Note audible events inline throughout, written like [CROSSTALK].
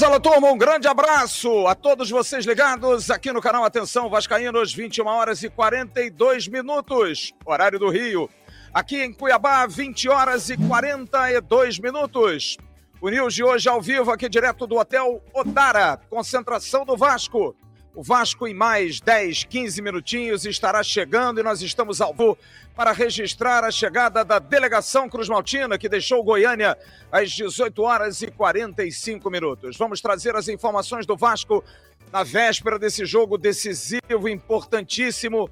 Alô turma, um grande abraço a todos vocês ligados aqui no canal Atenção Vascaínos, 21 horas e 42 minutos, horário do Rio. Aqui em Cuiabá, 20 horas e 42 minutos. O News de hoje ao vivo aqui direto do Hotel Odara, concentração do Vasco. O Vasco, em mais 10, 15 minutinhos, estará chegando e nós estamos ao vivo para registrar a chegada da delegação Cruz Maltina, que deixou Goiânia às 18 horas e 45 minutos. Vamos trazer as informações do Vasco na véspera desse jogo decisivo, importantíssimo.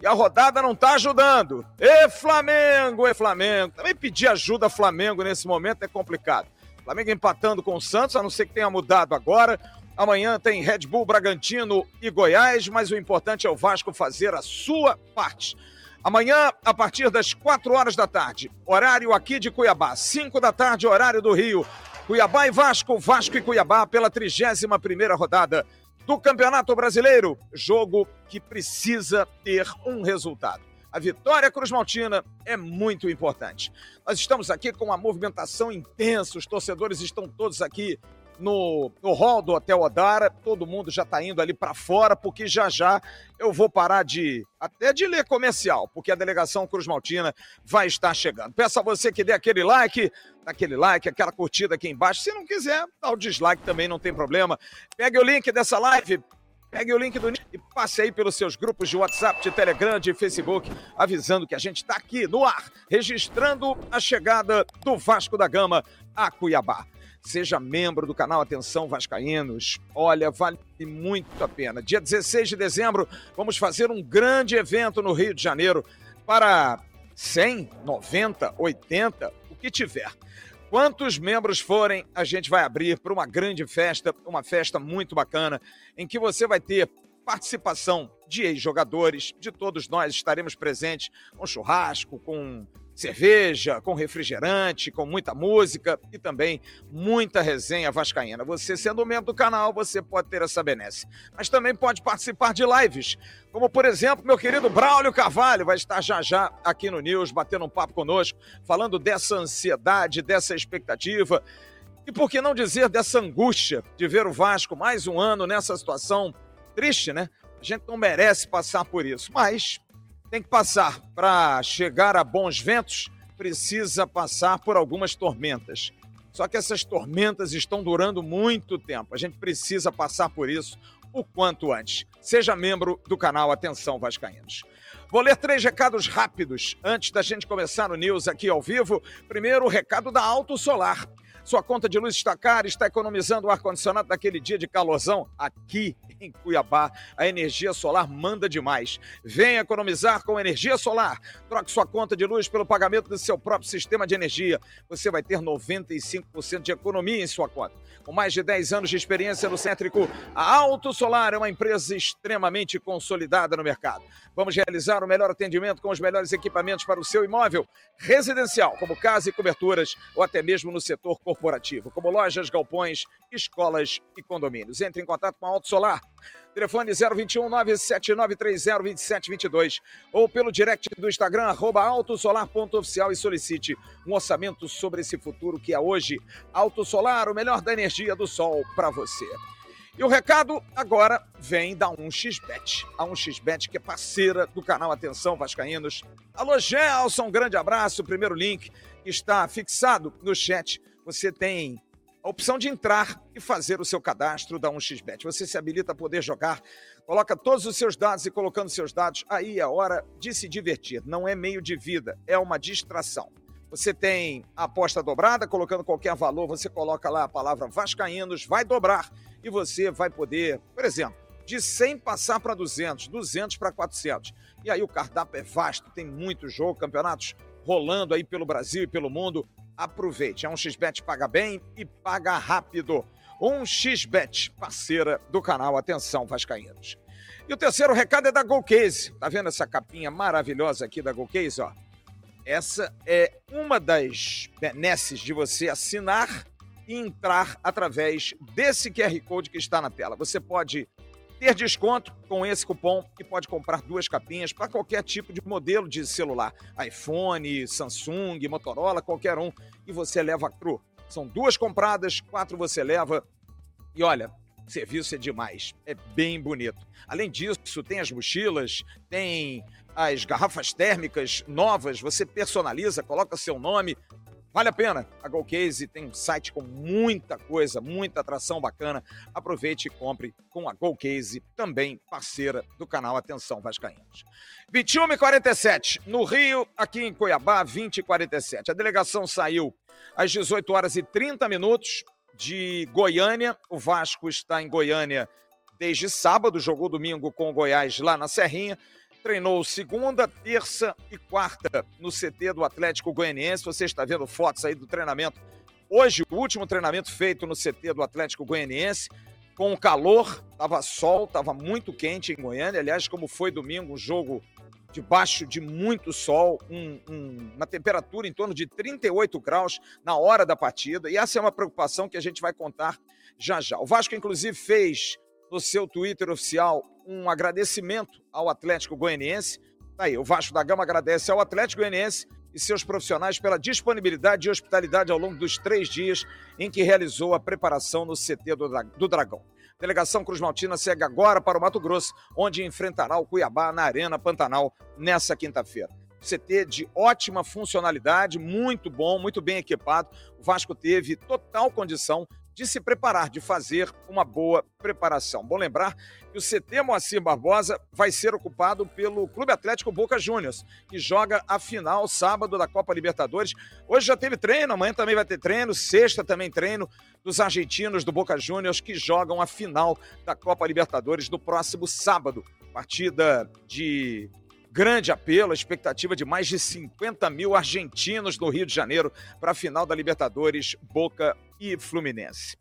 E a rodada não está ajudando. E Flamengo, e Flamengo. Também pedir ajuda Flamengo nesse momento é complicado. Flamengo empatando com o Santos, a não ser que tenha mudado agora. Amanhã tem Red Bull Bragantino e Goiás, mas o importante é o Vasco fazer a sua parte. Amanhã, a partir das 4 horas da tarde, horário aqui de Cuiabá, 5 da tarde, horário do Rio. Cuiabá e Vasco, Vasco e Cuiabá pela 31 primeira rodada do Campeonato Brasileiro. Jogo que precisa ter um resultado. A vitória Cruz Maltina é muito importante. Nós estamos aqui com uma movimentação intensa, os torcedores estão todos aqui no, no hall do Hotel Odara. Todo mundo já está indo ali para fora, porque já já eu vou parar de até de ler comercial, porque a delegação Cruz Maltina vai estar chegando. Peço a você que dê aquele like, aquele like, aquela curtida aqui embaixo. Se não quiser, dá o dislike também, não tem problema. Pegue o link dessa live, Pegue o link do e passe aí pelos seus grupos de WhatsApp, de Telegram, de Facebook, avisando que a gente está aqui no ar, registrando a chegada do Vasco da Gama a Cuiabá. Seja membro do canal Atenção Vascaínos. Olha, vale muito a pena. Dia 16 de dezembro, vamos fazer um grande evento no Rio de Janeiro para 100, 90, 80, o que tiver. Quantos membros forem, a gente vai abrir para uma grande festa, uma festa muito bacana, em que você vai ter participação de ex-jogadores, de todos nós estaremos presentes com churrasco, com cerveja, com refrigerante, com muita música e também muita resenha vascaína. Você sendo membro do canal, você pode ter essa benesse. Mas também pode participar de lives, como por exemplo, meu querido Braulio Carvalho vai estar já já aqui no News batendo um papo conosco, falando dessa ansiedade, dessa expectativa e por que não dizer dessa angústia de ver o Vasco mais um ano nessa situação triste, né? A gente não merece passar por isso, mas tem que passar para chegar a bons ventos, precisa passar por algumas tormentas. Só que essas tormentas estão durando muito tempo. A gente precisa passar por isso o quanto antes. Seja membro do canal Atenção Vascaínos. Vou ler três recados rápidos antes da gente começar o News aqui ao vivo. Primeiro, o recado da Alto Solar. Sua conta de luz está cara, está economizando o ar-condicionado daquele dia de calorzão? Aqui em Cuiabá, a energia solar manda demais. Venha economizar com energia solar. Troque sua conta de luz pelo pagamento do seu próprio sistema de energia. Você vai ter 95% de economia em sua conta. Com mais de 10 anos de experiência no Céntrico, a Auto Solar é uma empresa extremamente consolidada no mercado. Vamos realizar o melhor atendimento com os melhores equipamentos para o seu imóvel residencial, como casa e coberturas, ou até mesmo no setor corporativo, como lojas, galpões, escolas e condomínios. Entre em contato com a Auto Solar. Telefone 021 97930 2722 ou pelo direct do Instagram, arroba autosolar.oficial e solicite um orçamento sobre esse futuro que é hoje. Auto Solar, o melhor da energia do sol para você. E o recado agora vem da 1xBet. A 1xBet que é parceira do canal Atenção Vascaínos. Alô, Gelson, um grande abraço. O primeiro link está fixado no chat. Você tem a opção de entrar e fazer o seu cadastro da 1xBet. Você se habilita a poder jogar, coloca todos os seus dados e colocando seus dados, aí é hora de se divertir. Não é meio de vida, é uma distração. Você tem a aposta dobrada, colocando qualquer valor, você coloca lá a palavra Vascaínos, vai dobrar e você vai poder, por exemplo, de 100 passar para 200, 200 para 400. E aí o cardápio é vasto, tem muito jogo, campeonatos rolando aí pelo Brasil e pelo mundo aproveite. É um XBET paga bem e paga rápido. Um XBET, parceira do canal Atenção Vascaínos. E o terceiro recado é da Golcase. Tá vendo essa capinha maravilhosa aqui da Golcase, ó? Essa é uma das benesses de você assinar e entrar através desse QR Code que está na tela. Você pode ter desconto com esse cupom e pode comprar duas capinhas para qualquer tipo de modelo de celular, iPhone, Samsung, Motorola, qualquer um, e você leva cru. São duas compradas, quatro você leva. E olha, serviço é demais, é bem bonito. Além disso, tem as mochilas, tem as garrafas térmicas novas, você personaliza, coloca seu nome, Vale a pena. A GoCase tem um site com muita coisa, muita atração bacana. Aproveite e compre com a GoCase, também parceira do canal Atenção Vascaínos. 21 e 47 no Rio, aqui em Cuiabá, 20 e 47. A delegação saiu às 18 horas e 30 minutos de Goiânia. O Vasco está em Goiânia desde sábado, jogou domingo com o Goiás lá na Serrinha treinou segunda, terça e quarta no CT do Atlético Goianiense. Você está vendo fotos aí do treinamento. Hoje, o último treinamento feito no CT do Atlético Goianiense, com calor, estava sol, estava muito quente em Goiânia. Aliás, como foi domingo, um jogo debaixo de muito sol, um, um, uma temperatura em torno de 38 graus na hora da partida. E essa é uma preocupação que a gente vai contar já já. O Vasco, inclusive, fez no seu Twitter oficial um agradecimento ao Atlético Goianiense. Tá aí, o Vasco da Gama agradece ao Atlético Goianiense e seus profissionais pela disponibilidade e hospitalidade ao longo dos três dias em que realizou a preparação no CT do, Dragão. delegação Cruz Maltina segue agora para o Mato Grosso, onde enfrentará o Cuiabá na Arena Pantanal nessa quinta-feira. CT de ótima funcionalidade, muito bom, muito bem equipado. O Vasco teve total condição de se preparar, de fazer uma boa preparação. Bom lembrar que o CT Moacir Barbosa vai ser ocupado pelo Clube Atlético Boca Juniors, que joga a final sábado da Copa Libertadores. Hoje já teve treino, amanhã também vai ter treino, sexta também treino dos argentinos do Boca Juniors que jogam a final da Copa Libertadores no próximo sábado. Partida de grande apelo, a expectativa de mais de 50 mil argentinos no Rio de Janeiro para a final da Libertadores Boca e Fluminense.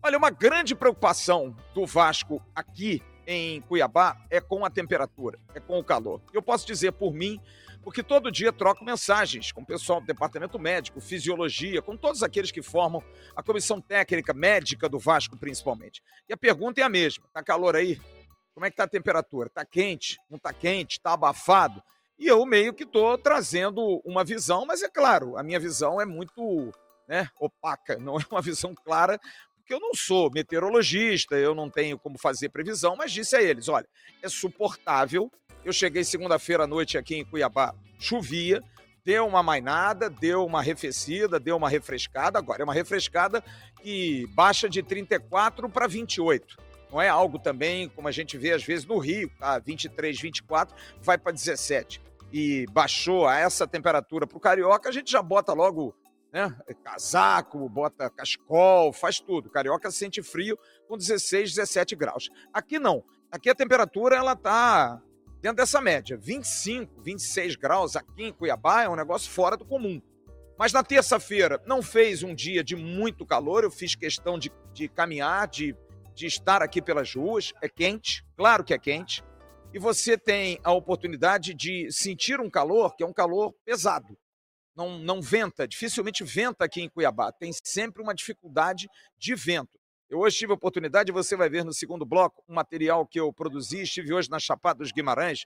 Olha, uma grande preocupação do Vasco aqui em Cuiabá é com a temperatura, é com o calor. Eu posso dizer por mim, porque todo dia troco mensagens com o pessoal do departamento médico, fisiologia, com todos aqueles que formam a comissão técnica médica do Vasco, principalmente. E a pergunta é a mesma: tá calor aí? Como é que tá a temperatura? Tá quente? Não tá quente? Tá abafado? E eu meio que estou trazendo uma visão, mas é claro, a minha visão é muito né, opaca, não é uma [LAUGHS] visão clara, porque eu não sou meteorologista, eu não tenho como fazer previsão, mas disse a eles: olha, é suportável. Eu cheguei segunda-feira à noite aqui em Cuiabá, chovia, deu uma mainada, deu uma arrefecida, deu uma refrescada. Agora é uma refrescada que baixa de 34 para 28 não é algo também como a gente vê às vezes no Rio, tá? 23, 24, vai para 17 e baixou a essa temperatura para o carioca, a gente já bota logo né, casaco, bota cascol, faz tudo. Carioca sente frio com 16, 17 graus. Aqui não. Aqui a temperatura ela tá dentro dessa média, 25, 26 graus aqui em Cuiabá é um negócio fora do comum. Mas na terça-feira não fez um dia de muito calor, eu fiz questão de, de caminhar, de de estar aqui pelas ruas. É quente, claro que é quente. E você tem a oportunidade de sentir um calor que é um calor pesado. Não, não venta, dificilmente venta aqui em Cuiabá. Tem sempre uma dificuldade de vento. Eu hoje tive a oportunidade, você vai ver no segundo bloco, um material que eu produzi, estive hoje na Chapada dos Guimarães,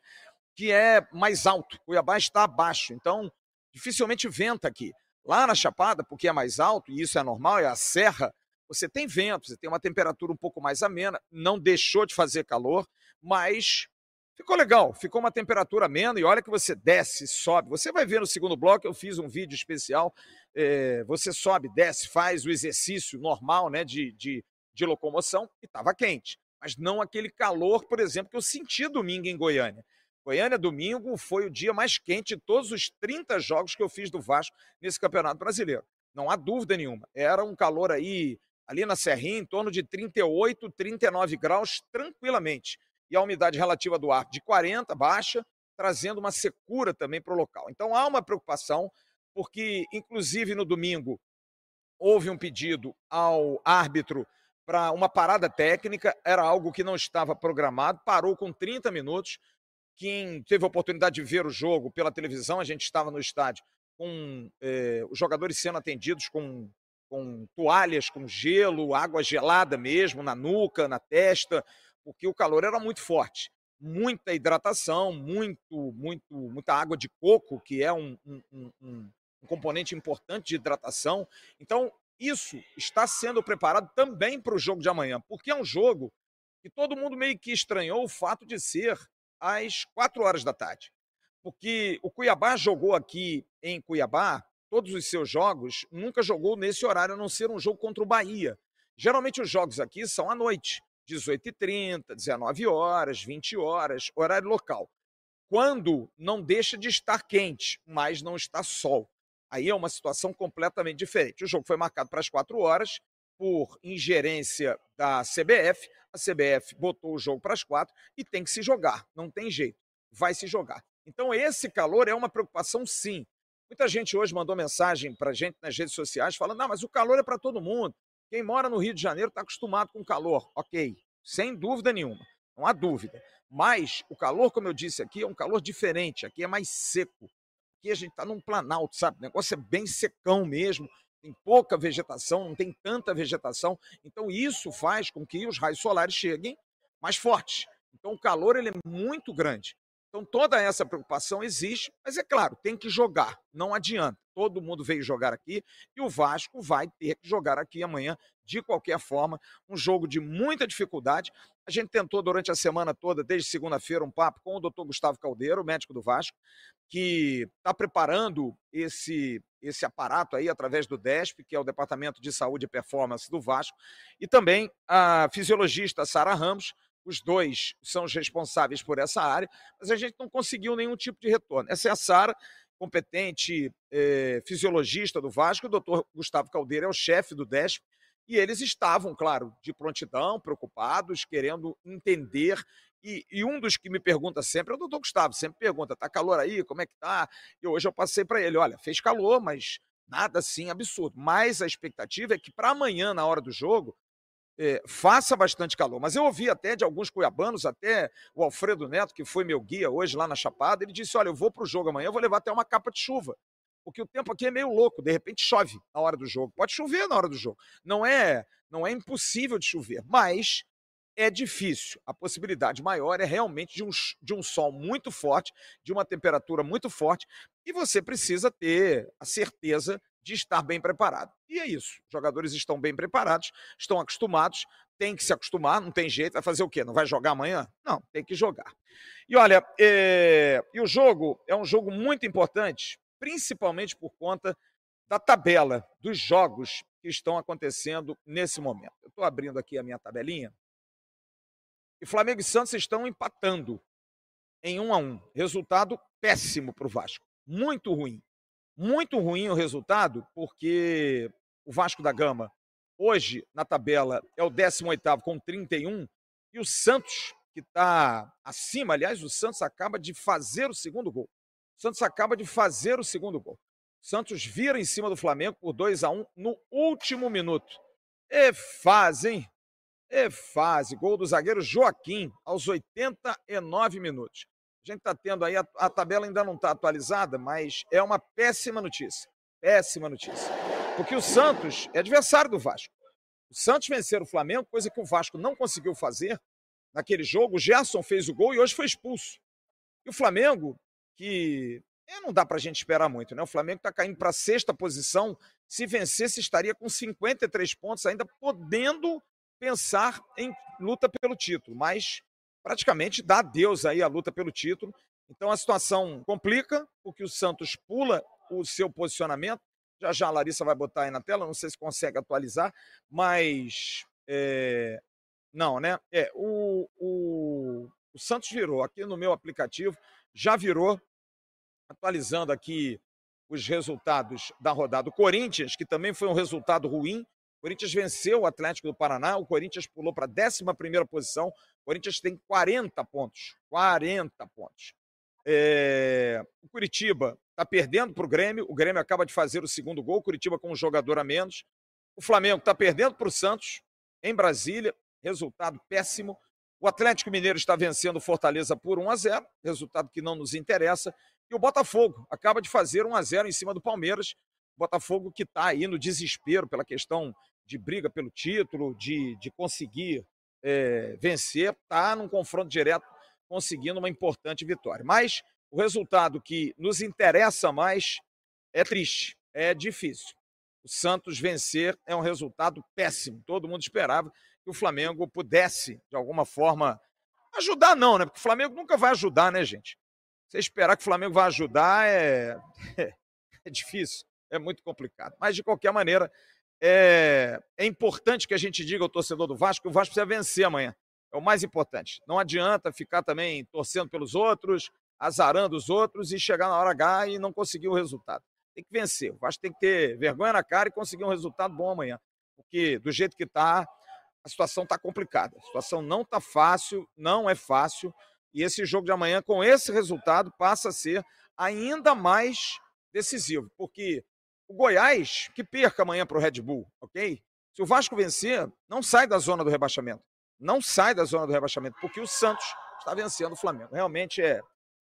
que é mais alto. Cuiabá está abaixo, então dificilmente venta aqui. Lá na Chapada, porque é mais alto, e isso é normal, é a serra, você tem vento, você tem uma temperatura um pouco mais amena, não deixou de fazer calor, mas ficou legal, ficou uma temperatura amena e olha que você desce, sobe. Você vai ver no segundo bloco, eu fiz um vídeo especial, é, você sobe, desce, faz o exercício normal né, de, de, de locomoção e estava quente. Mas não aquele calor, por exemplo, que eu senti domingo em Goiânia. Goiânia, domingo, foi o dia mais quente de todos os 30 jogos que eu fiz do Vasco nesse Campeonato Brasileiro. Não há dúvida nenhuma. Era um calor aí ali na Serrinha, em torno de 38, 39 graus tranquilamente. E a umidade relativa do ar de 40, baixa, trazendo uma secura também para o local. Então há uma preocupação, porque, inclusive no domingo, houve um pedido ao árbitro para uma parada técnica, era algo que não estava programado, parou com 30 minutos. Quem teve a oportunidade de ver o jogo pela televisão, a gente estava no estádio com eh, os jogadores sendo atendidos com com toalhas com gelo, água gelada mesmo na nuca, na testa, porque o calor era muito forte. Muita hidratação, muito, muito, muita água de coco, que é um, um, um, um componente importante de hidratação. Então, isso está sendo preparado também para o jogo de amanhã, porque é um jogo que todo mundo meio que estranhou o fato de ser às quatro horas da tarde. Porque o Cuiabá jogou aqui em Cuiabá, todos os seus jogos, nunca jogou nesse horário, a não ser um jogo contra o Bahia. Geralmente os jogos aqui são à noite, 18h30, 19 horas, 20 horas, horário local. Quando não deixa de estar quente, mas não está sol. Aí é uma situação completamente diferente. O jogo foi marcado para as quatro horas por ingerência da CBF. A CBF botou o jogo para as quatro e tem que se jogar. Não tem jeito. Vai se jogar. Então, esse calor é uma preocupação, sim. Muita gente hoje mandou mensagem para gente nas redes sociais falando: não, mas o calor é para todo mundo. Quem mora no Rio de Janeiro está acostumado com calor. Ok, sem dúvida nenhuma. Não há dúvida. Mas o calor, como eu disse aqui, é um calor diferente. Aqui é mais seco aqui a gente está num planalto, sabe? O negócio é bem secão mesmo, tem pouca vegetação, não tem tanta vegetação. Então isso faz com que os raios solares cheguem mais fortes. Então o calor ele é muito grande. Então toda essa preocupação existe, mas é claro, tem que jogar, não adianta. Todo mundo veio jogar aqui e o Vasco vai ter que jogar aqui amanhã de qualquer forma, um jogo de muita dificuldade. A gente tentou durante a semana toda, desde segunda-feira, um papo com o doutor Gustavo Caldeiro, médico do Vasco, que está preparando esse, esse aparato aí através do DESP, que é o Departamento de Saúde e Performance do Vasco, e também a fisiologista Sara Ramos, os dois são os responsáveis por essa área, mas a gente não conseguiu nenhum tipo de retorno. Essa é a Sara, competente eh, fisiologista do Vasco, o doutor Gustavo Caldeira é o chefe do DESP, e eles estavam, claro, de prontidão, preocupados, querendo entender. E, e, um dos que me pergunta sempre é o doutor Gustavo, sempre pergunta: tá calor aí? Como é que tá? E hoje eu passei para ele: olha, fez calor, mas nada assim absurdo. Mas a expectativa é que para amanhã, na hora do jogo, é, faça bastante calor. Mas eu ouvi até de alguns cuiabanos, até o Alfredo Neto, que foi meu guia hoje lá na Chapada, ele disse: olha, eu vou para o jogo amanhã, eu vou levar até uma capa de chuva porque o tempo aqui é meio louco, de repente chove na hora do jogo. Pode chover na hora do jogo. Não é, não é impossível de chover, mas é difícil. A possibilidade maior é realmente de um, de um sol muito forte, de uma temperatura muito forte, e você precisa ter a certeza de estar bem preparado. E é isso. Os jogadores estão bem preparados, estão acostumados, tem que se acostumar, não tem jeito. Vai fazer o quê? Não vai jogar amanhã? Não, tem que jogar. E olha, é... e o jogo é um jogo muito importante principalmente por conta da tabela dos jogos que estão acontecendo nesse momento. Eu estou abrindo aqui a minha tabelinha. E Flamengo e Santos estão empatando em um a um. Resultado péssimo para o Vasco. Muito ruim. Muito ruim o resultado, porque o Vasco da Gama, hoje, na tabela, é o 18 com 31, e o Santos, que está acima, aliás, o Santos acaba de fazer o segundo gol. O Santos acaba de fazer o segundo gol. O Santos vira em cima do Flamengo por 2 a 1 no último minuto. É fase, hein? É fase. Gol do zagueiro Joaquim aos 89 minutos. A gente está tendo aí, a, a, tabela ainda não está atualizada, mas é uma péssima notícia. Péssima notícia. Porque o Santos é adversário do Vasco. O Santos venceu o Flamengo, coisa que o Vasco não conseguiu fazer naquele jogo. O Gerson fez o gol e hoje foi expulso. E o Flamengo que é, não dá para a gente esperar muito, né? O Flamengo está caindo para a sexta posição. Se vencesse, estaria com 53 pontos, ainda podendo pensar em luta pelo título, mas praticamente dá adeus aí a luta pelo título. Então a situação complica, porque o Santos pula o seu posicionamento. Já já a Larissa vai botar aí na tela, não sei se consegue atualizar, mas é... não, né? É, o, o, o Santos virou aqui no meu aplicativo já virou. Atualizando aqui os resultados da rodada. O Corinthians, que também foi um resultado ruim. O Corinthians venceu o Atlético do Paraná. O Corinthians pulou para a 11 posição. O Corinthians tem 40 pontos. 40 pontos. É... O Curitiba está perdendo para o Grêmio. O Grêmio acaba de fazer o segundo gol. Curitiba com um jogador a menos. O Flamengo está perdendo para o Santos em Brasília. Resultado péssimo. O Atlético Mineiro está vencendo o Fortaleza por 1 a 0, resultado que não nos interessa. E o Botafogo acaba de fazer 1 a 0 em cima do Palmeiras. O Botafogo que está aí no desespero pela questão de briga pelo título, de, de conseguir é, vencer, está num confronto direto, conseguindo uma importante vitória. Mas o resultado que nos interessa mais é triste, é difícil. o Santos vencer é um resultado péssimo. Todo mundo esperava que o Flamengo pudesse, de alguma forma, ajudar, não, né? Porque o Flamengo nunca vai ajudar, né, gente? Você esperar que o Flamengo vai ajudar é, [LAUGHS] é difícil, é muito complicado. Mas, de qualquer maneira, é, é importante que a gente diga ao torcedor do Vasco que o Vasco precisa vencer amanhã. É o mais importante. Não adianta ficar também torcendo pelos outros, azarando os outros e chegar na hora H e não conseguir o resultado. Tem que vencer. O Vasco tem que ter vergonha na cara e conseguir um resultado bom amanhã. Porque do jeito que está, a situação está complicada. A situação não está fácil, não é fácil. E esse jogo de amanhã, com esse resultado, passa a ser ainda mais decisivo. Porque o Goiás, que perca amanhã para o Red Bull, ok? Se o Vasco vencer, não sai da zona do rebaixamento. Não sai da zona do rebaixamento, porque o Santos está vencendo o Flamengo. Realmente é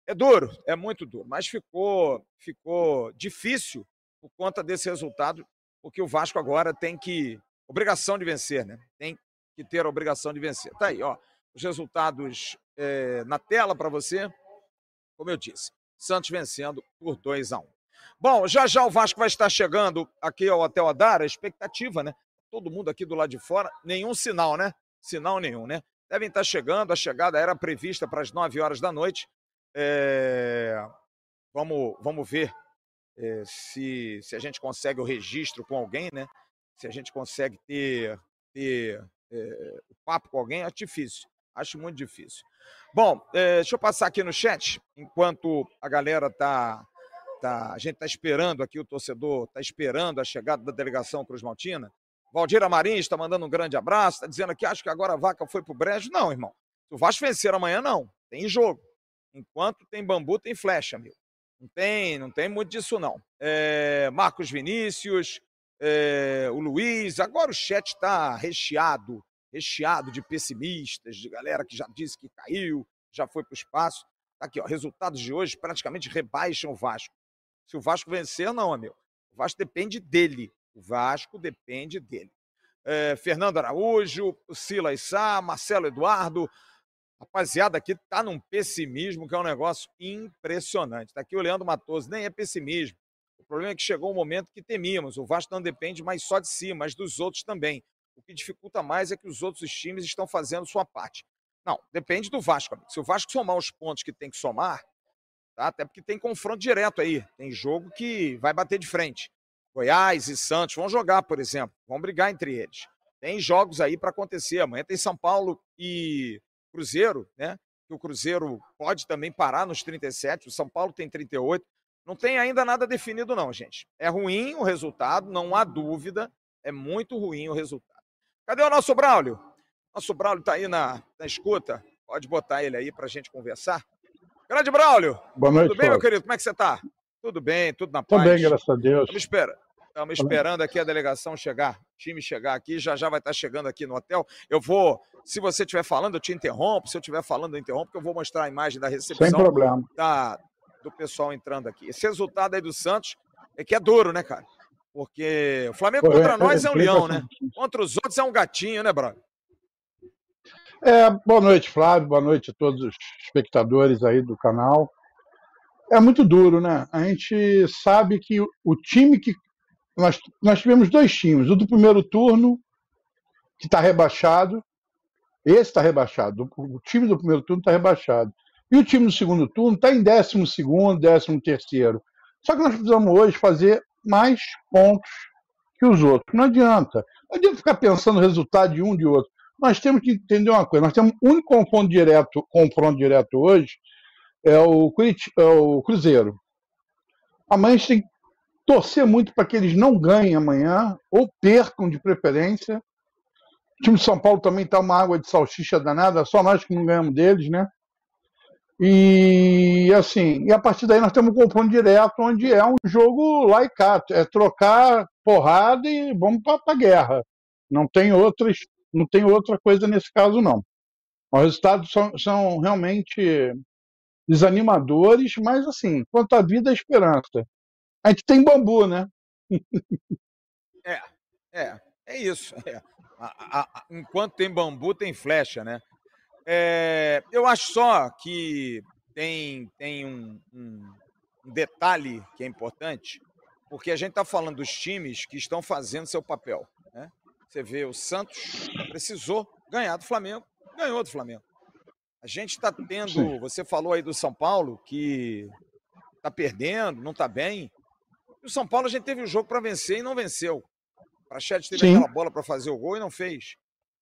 é duro, é muito duro, mas ficou, ficou difícil por conta desse resultado, porque o Vasco agora tem que. Obrigação de vencer, né? Tem que ter a obrigação de vencer. Tá aí, ó. Os resultados é, na tela para você. Como eu disse, Santos vencendo por 2 a 1 um. Bom, já já o Vasco vai estar chegando aqui ao Hotel Adara, expectativa, né? Todo mundo aqui do lado de fora, nenhum sinal, né? Sinal nenhum, né? Devem estar chegando, a chegada era prevista para as 9 horas da noite, é, vamos, vamos ver é, se, se a gente consegue o registro com alguém, né? Se a gente consegue ter, ter é, papo com alguém, é difícil. Acho muito difícil. Bom, é, deixa eu passar aqui no chat, enquanto a galera tá. Tá a gente está esperando aqui, o torcedor está esperando a chegada da delegação Cruz Maltina. Valdir Marins está mandando um grande abraço, está dizendo que acho que agora a vaca foi para o brejo. Não, irmão. Se o Vasco vencer amanhã, não. Tem jogo. Enquanto tem bambu, tem flecha, meu. Não tem, não tem muito disso, não. É, Marcos Vinícius, é, o Luiz, agora o chat está recheado, recheado de pessimistas, de galera que já disse que caiu, já foi para o espaço. Tá aqui, ó, resultados de hoje praticamente rebaixam o Vasco. Se o Vasco vencer, não, meu. O Vasco depende dele. O Vasco depende dele. É, Fernando Araújo, Silas Sá, Marcelo Eduardo, Rapaziada, aqui tá num pessimismo que é um negócio impressionante. Tá aqui o Leandro Matoso, nem é pessimismo. O problema é que chegou um momento que temíamos. O Vasco não depende mais só de si, mas dos outros também. O que dificulta mais é que os outros times estão fazendo sua parte. Não, depende do Vasco. Amigo. Se o Vasco somar os pontos que tem que somar, tá? até porque tem confronto direto aí. Tem jogo que vai bater de frente. Goiás e Santos vão jogar, por exemplo. Vão brigar entre eles. Tem jogos aí para acontecer. Amanhã tem São Paulo e Cruzeiro, né? Que o Cruzeiro pode também parar nos 37, o São Paulo tem 38. Não tem ainda nada definido, não, gente. É ruim o resultado, não há dúvida. É muito ruim o resultado. Cadê o nosso Braulio? Nosso Braulio está aí na, na escuta. Pode botar ele aí para a gente conversar. Grande Braulio. Boa noite. Tudo bem, meu querido? Como é que você está? Tudo bem, tudo na paz. Tudo bem, graças a Deus. Estamos esperando. Estamos esperando aqui a delegação chegar, o time chegar aqui, já já vai estar chegando aqui no hotel. Eu vou, se você estiver falando, eu te interrompo. Se eu estiver falando, eu interrompo, porque eu vou mostrar a imagem da recepção. Sem problema. Da, do pessoal entrando aqui. Esse resultado aí do Santos é que é duro, né, cara? Porque o Flamengo contra é, nós é, é um leão, né? Contra os outros é um gatinho, né, brother? É, boa noite, Flávio. Boa noite a todos os espectadores aí do canal. É muito duro, né? A gente sabe que o time que nós, nós tivemos dois times. O do primeiro turno, que está rebaixado. Esse está rebaixado. O time do primeiro turno está rebaixado. E o time do segundo turno está em décimo segundo, décimo terceiro. Só que nós precisamos hoje fazer mais pontos que os outros. Não adianta. Não adianta ficar pensando no resultado de um de outro. Nós temos que entender uma coisa. Nós temos um confronto direto, confronto direto hoje, é o, é o Cruzeiro. Amanhã a gente tem torcer muito para que eles não ganhem amanhã, ou percam de preferência. O time de São Paulo também está uma água de salsicha danada, só nós que não ganhamos deles, né? E assim, e a partir daí nós temos um confronto direto, onde é um jogo laicato, é trocar porrada e vamos para a guerra. Não tem outras, não tem outra coisa nesse caso não. Os resultados são, são realmente desanimadores, mas assim, quanto à vida, a esperança. A gente tem bambu, né? [LAUGHS] é, é, é isso. É. A, a, enquanto tem bambu, tem flecha, né? É, eu acho só que tem, tem um, um, um detalhe que é importante, porque a gente está falando dos times que estão fazendo seu papel. Né? Você vê, o Santos precisou ganhar do Flamengo, ganhou do Flamengo. A gente está tendo, Sim. você falou aí do São Paulo, que está perdendo, não está bem. E o São Paulo a gente teve o um jogo para vencer e não venceu. O Prachete teve Sim. aquela bola para fazer o gol e não fez.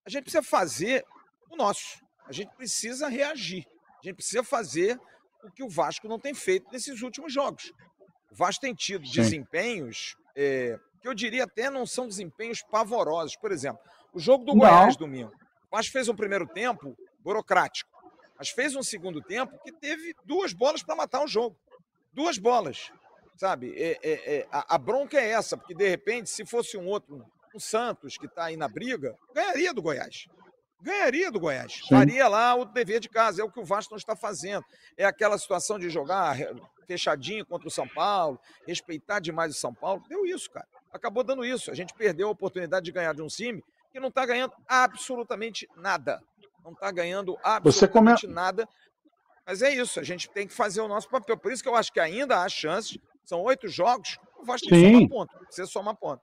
A gente precisa fazer o nosso. A gente precisa reagir. A gente precisa fazer o que o Vasco não tem feito nesses últimos jogos. O Vasco tem tido Sim. desempenhos é, que eu diria até não são desempenhos pavorosos. Por exemplo, o jogo do não. Goiás domingo. O Vasco fez um primeiro tempo burocrático, mas fez um segundo tempo que teve duas bolas para matar o jogo. Duas bolas. Sabe? É, é, é, a, a, bronca é essa, porque de repente, se fosse um outro, um Santos que está aí na briga, ganharia do Goiás ganharia do Goiás. Sim. Faria lá o dever de casa. É o que o Vasco não está fazendo. É aquela situação de jogar fechadinho contra o São Paulo, respeitar demais o São Paulo. Deu isso, cara. Acabou dando isso. A gente perdeu a oportunidade de ganhar de um time que não está ganhando absolutamente nada. Não está ganhando absolutamente come... nada. Mas é isso. A gente tem que fazer o nosso papel. Por isso que eu acho que ainda há chances. São oito jogos. O Vasco tem que somar ponto. Você soma ponto.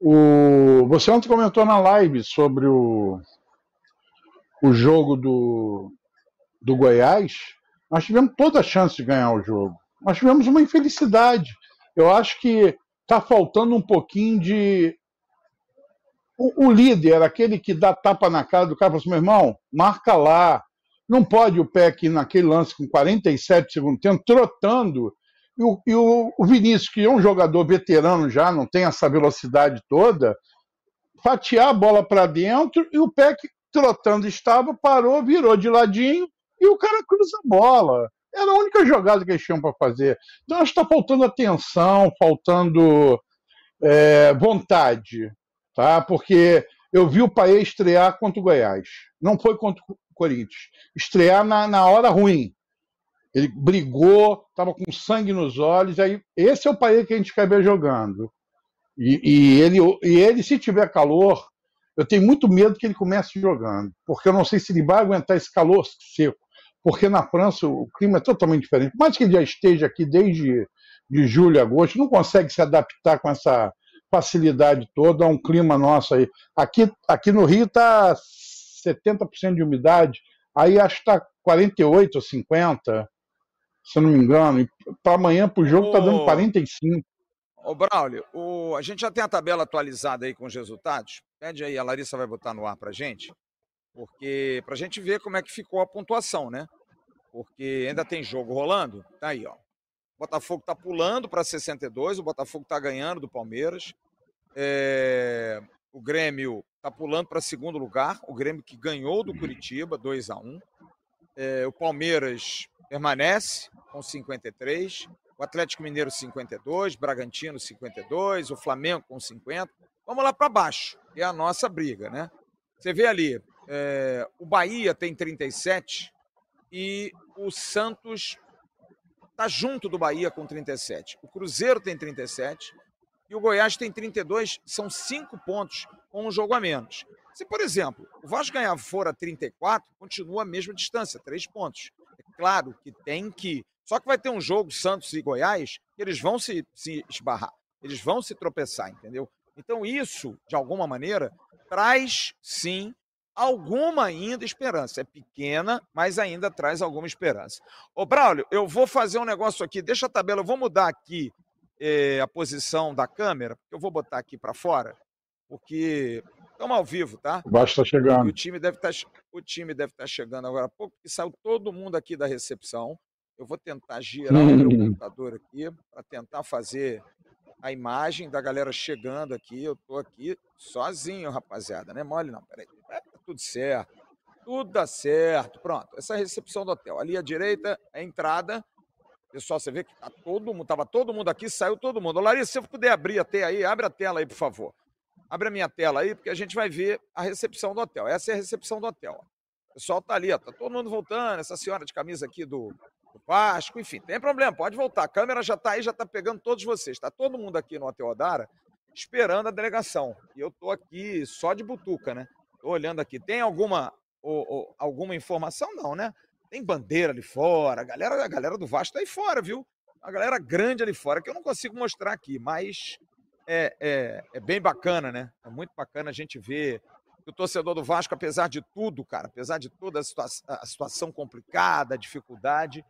O... Você ontem comentou na live sobre o o jogo do, do Goiás, nós tivemos toda a chance de ganhar o jogo. Nós tivemos uma infelicidade. Eu acho que está faltando um pouquinho de. O, o, líder, aquele que dá tapa na cara do cara, fala assim, meu irmão, marca lá. Não pode o PEC naquele lance com 47 segundos tempo, trotando. E, o, e o, Vinícius, que é um jogador veterano já, não tem essa velocidade toda, fatiar a bola para dentro e o PEC trotando estava, parou, virou de ladinho e o cara cruza a bola. Era a única jogada que eles tinham para fazer. Então acho que está faltando atenção, faltando é, vontade, tá? Porque eu vi o Paê estrear contra o Goiás. Não foi contra o Corinthians. Estrear na, na hora ruim. Ele brigou, estava com sangue nos olhos. Aí, esse é o Paê que a gente quer ver jogando. E, e, ele, e ele, se tiver calor, eu tenho muito medo que ele comece jogando, porque eu não sei se ele vai aguentar esse calor seco, porque na França o clima é totalmente diferente. Mais que ele já esteja aqui desde de julho, agosto, não consegue se adaptar com essa facilidade toda a um clima nosso aí. Aqui, aqui no Rio está 70% de umidade, aí acho que está 48 ou 50, se eu não me engano. Para amanhã, para o jogo, está dando 45. Ô, Braulio, o... a gente já tem a tabela atualizada aí com os resultados. Pede aí, a Larissa vai botar no ar pra gente, porque pra gente ver como é que ficou a pontuação, né? Porque ainda tem jogo rolando. Tá aí, ó. O Botafogo tá pulando para 62, o Botafogo tá ganhando do Palmeiras. É... O Grêmio tá pulando para segundo lugar, o Grêmio que ganhou do Curitiba, 2 a 1 é... O Palmeiras permanece com 53 o Atlético Mineiro 52, Bragantino 52, o Flamengo com 50. Vamos lá para baixo, é a nossa briga, né? Você vê ali, é, o Bahia tem 37 e o Santos está junto do Bahia com 37. O Cruzeiro tem 37 e o Goiás tem 32. São cinco pontos com um jogo a menos. Se, por exemplo, o Vasco ganhar fora 34, continua a mesma distância, três pontos. É claro que tem que só que vai ter um jogo Santos e Goiás que eles vão se, se esbarrar, eles vão se tropeçar, entendeu? Então isso, de alguma maneira, traz sim alguma ainda esperança. É pequena, mas ainda traz alguma esperança. Ô, Braulio, eu vou fazer um negócio aqui. Deixa a tabela, eu vou mudar aqui eh, a posição da câmera, eu vou botar aqui para fora, porque estamos ao vivo, tá? Basta chegando. E o time deve estar, tá, o time deve estar tá chegando agora há pouco, porque saiu todo mundo aqui da recepção. Eu vou tentar girar o meu [LAUGHS] computador aqui para tentar fazer a imagem da galera chegando aqui. Eu estou aqui sozinho, rapaziada. Não é mole, não. Peraí. É, tá tudo certo. Tudo dá certo. Pronto. Essa é a recepção do hotel. Ali à direita, a entrada. Pessoal, você vê que tá todo mundo, tava todo mundo aqui, saiu todo mundo. Larissa, se eu puder abrir a tela aí, abre a tela aí, por favor. Abre a minha tela aí, porque a gente vai ver a recepção do hotel. Essa é a recepção do hotel. O pessoal tá ali, ó, tá todo mundo voltando. Essa senhora de camisa aqui do, do Vasco, enfim, tem problema, pode voltar. A câmera já está aí, já está pegando todos vocês. Está todo mundo aqui no Hotel Odara esperando a delegação. E eu estou aqui só de butuca, né? Olhando aqui. Tem alguma, ou, ou, alguma informação? Não, né? Tem bandeira ali fora. A galera, a galera do Vasco está aí fora, viu? uma galera grande ali fora, que eu não consigo mostrar aqui, mas é, é, é bem bacana, né? É muito bacana a gente ver o torcedor do Vasco, apesar de tudo, cara, apesar de toda a, situa a situação complicada, a dificuldade,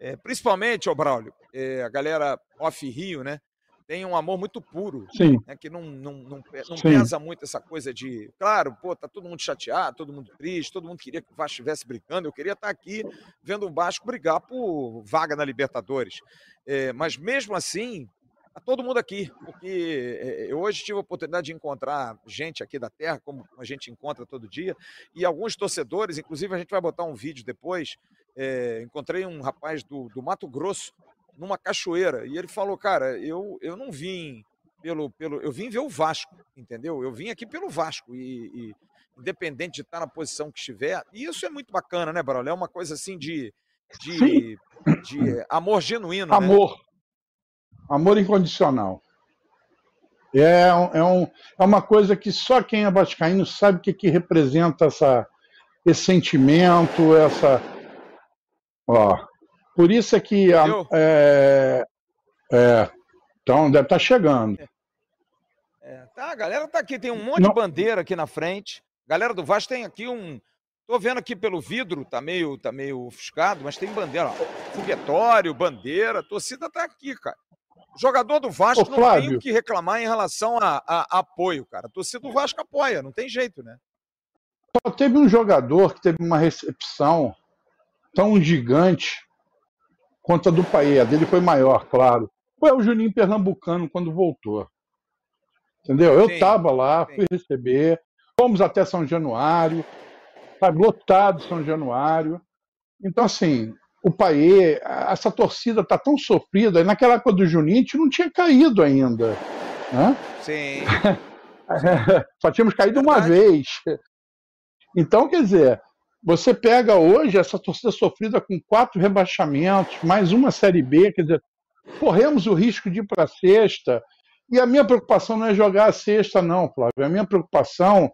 é, principalmente, ô Braulio, é, a galera off-Rio, né? Tem um amor muito puro. Né, que não, não, não, não pesa muito essa coisa de. Claro, pô, tá todo mundo chateado, todo mundo triste, todo mundo queria que o Vasco estivesse brigando. Eu queria estar aqui vendo o Vasco brigar por vaga na Libertadores. É, mas mesmo assim, a todo mundo aqui, porque eh, eu hoje tive a oportunidade de encontrar gente aqui da Terra, como a gente encontra todo dia, e alguns torcedores, inclusive a gente vai botar um vídeo depois. É, encontrei um rapaz do, do Mato Grosso numa cachoeira e ele falou: Cara, eu, eu não vim pelo, pelo. Eu vim ver o Vasco, entendeu? Eu vim aqui pelo Vasco e, e independente de estar na posição que estiver, e isso é muito bacana, né, Barolé? É uma coisa assim de, de, de amor genuíno. Né? Amor. Né? Amor incondicional. É, é, um, é uma coisa que só quem é vascaíno sabe o que, que representa essa, esse sentimento, essa. Ó, por isso é que. A, é, é, então, deve estar tá chegando. É, tá, a galera tá aqui, tem um monte Não. de bandeira aqui na frente. Galera do Vasco tem aqui um. Tô vendo aqui pelo vidro, tá meio, tá meio ofuscado, mas tem bandeira. Foguetório, bandeira, a torcida tá aqui, cara. O jogador do Vasco Ô, não tem o que reclamar em relação a, a, a, apoio, cara. A torcida do Vasco apoia, não tem jeito, né? Só teve um jogador que teve uma recepção tão gigante quanto a do Paê. A dele foi maior, claro. Foi o Juninho Pernambucano quando voltou. Entendeu? Eu estava lá, sim. fui receber. Fomos até São Januário, sabe, lotado São Januário. Então, assim, o Paê, essa torcida está tão sofrida. Naquela época do Juninho, a gente não tinha caído ainda. Né? Sim. [LAUGHS] Só tínhamos caído uma vez. Então, quer dizer, você pega hoje essa torcida sofrida com quatro rebaixamentos, mais uma Série B, quer dizer, corremos o risco de ir para a sexta. E a minha preocupação não é jogar a sexta, não, Flávio. A minha preocupação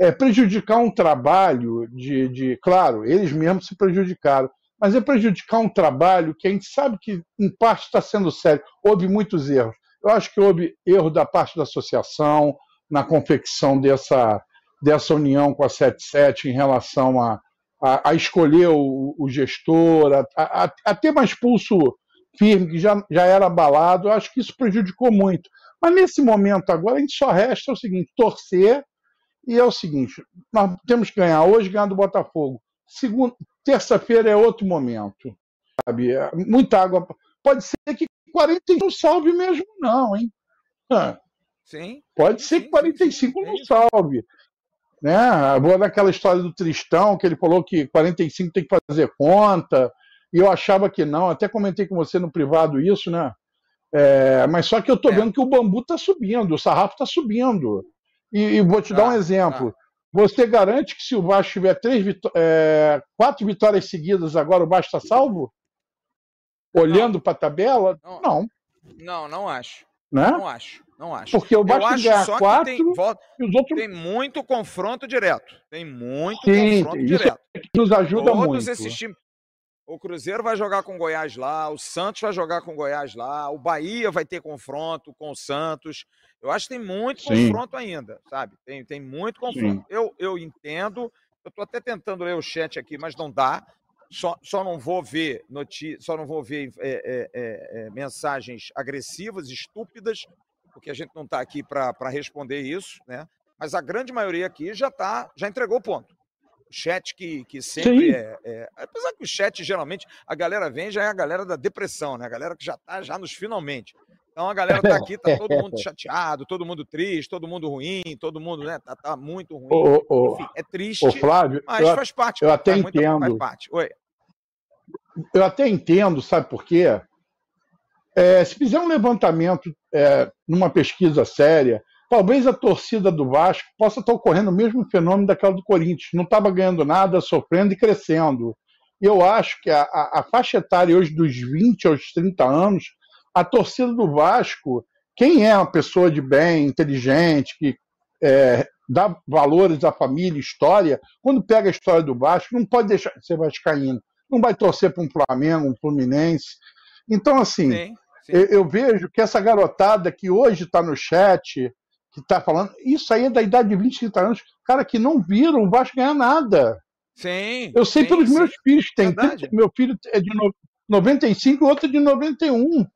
é prejudicar um trabalho de, de. Claro, eles mesmos se prejudicaram, mas é prejudicar um trabalho que a gente sabe que, em parte, está sendo sério. Houve muitos erros. Eu acho que houve erro da parte da associação na confecção dessa, dessa união com a 77 em relação a, a, a escolher o, o gestor, a, a, a, ter mais pulso firme, que já, já era abalado. Eu acho que isso prejudicou muito. Mas nesse momento agora, a gente só resta o seguinte: torcer. E é o seguinte: nós temos que ganhar hoje, ganhar do Botafogo. Segundo, terça-feira é outro momento. Sabe? É muita água. Pode ser que 45 não salve mesmo, não, hein? Sim. Pode ser que 45 sim, sim. não salve. Né? Vou naquela história do Tristão, que ele falou que 45 tem que fazer conta, e eu achava que não, até comentei com você no privado isso, né? É, mas só que eu tô é. vendo que o bambu tá subindo, o sarrafo tá subindo. E, e vou te dar um exemplo. Você garante que se o Vasco tiver três vitó é, quatro vitórias seguidas, agora o Vasco está salvo? Olhando para a tabela? Não. Não, não, não acho. Né? Não acho, não acho. Porque o Vasco ganhar quatro tem, e os outros... tem muito confronto direto. Tem muito Sim, confronto direto. É nos ajuda Todos muito. Esses times... O Cruzeiro vai jogar com o Goiás lá, o Santos vai jogar com o Goiás lá, o Bahia vai ter confronto com o Santos. Eu acho que tem muito Sim. confronto ainda, sabe? Tem, tem muito confronto. Eu, eu entendo, eu estou até tentando ler o chat aqui, mas não dá. Só, só não vou ver notícia, só não vou ver é, é, é, é, mensagens agressivas, estúpidas, porque a gente não está aqui para responder isso, né? Mas a grande maioria aqui já tá, já entregou o ponto. O chat que, que sempre é, é, Apesar que o chat, geralmente, a galera vem já é a galera da depressão, né? A galera que já está já nos finalmente. Então a galera tá aqui, tá todo mundo [LAUGHS] chateado, todo mundo triste, todo mundo ruim, todo mundo, né, tá, tá muito ruim. Ô, ô, Enfim, é triste, ô, Flávio, mas eu, faz parte. Eu até entendo. Faz parte. Oi. Eu até entendo, sabe por quê? É, se fizer um levantamento é, numa pesquisa séria, talvez a torcida do Vasco possa estar ocorrendo o mesmo fenômeno daquela do Corinthians. Não estava ganhando nada, sofrendo e crescendo. Eu acho que a, a, a faixa etária hoje dos 20 aos 30 anos a torcida do Vasco, quem é uma pessoa de bem, inteligente, que é, dá valores à família, história, quando pega a história do Vasco, não pode deixar de ser vascaíno. Não vai torcer para um Flamengo, um Fluminense. Então, assim, sim, sim. Eu, eu, vejo que essa garotada que hoje está no chat, que está falando, isso aí é da idade de 20, 30 anos, cara, que não viram o Vasco ganhar nada. Sim. Eu sei sim, pelos meus filhos, tem meu filho é de 95 e outro é de 91.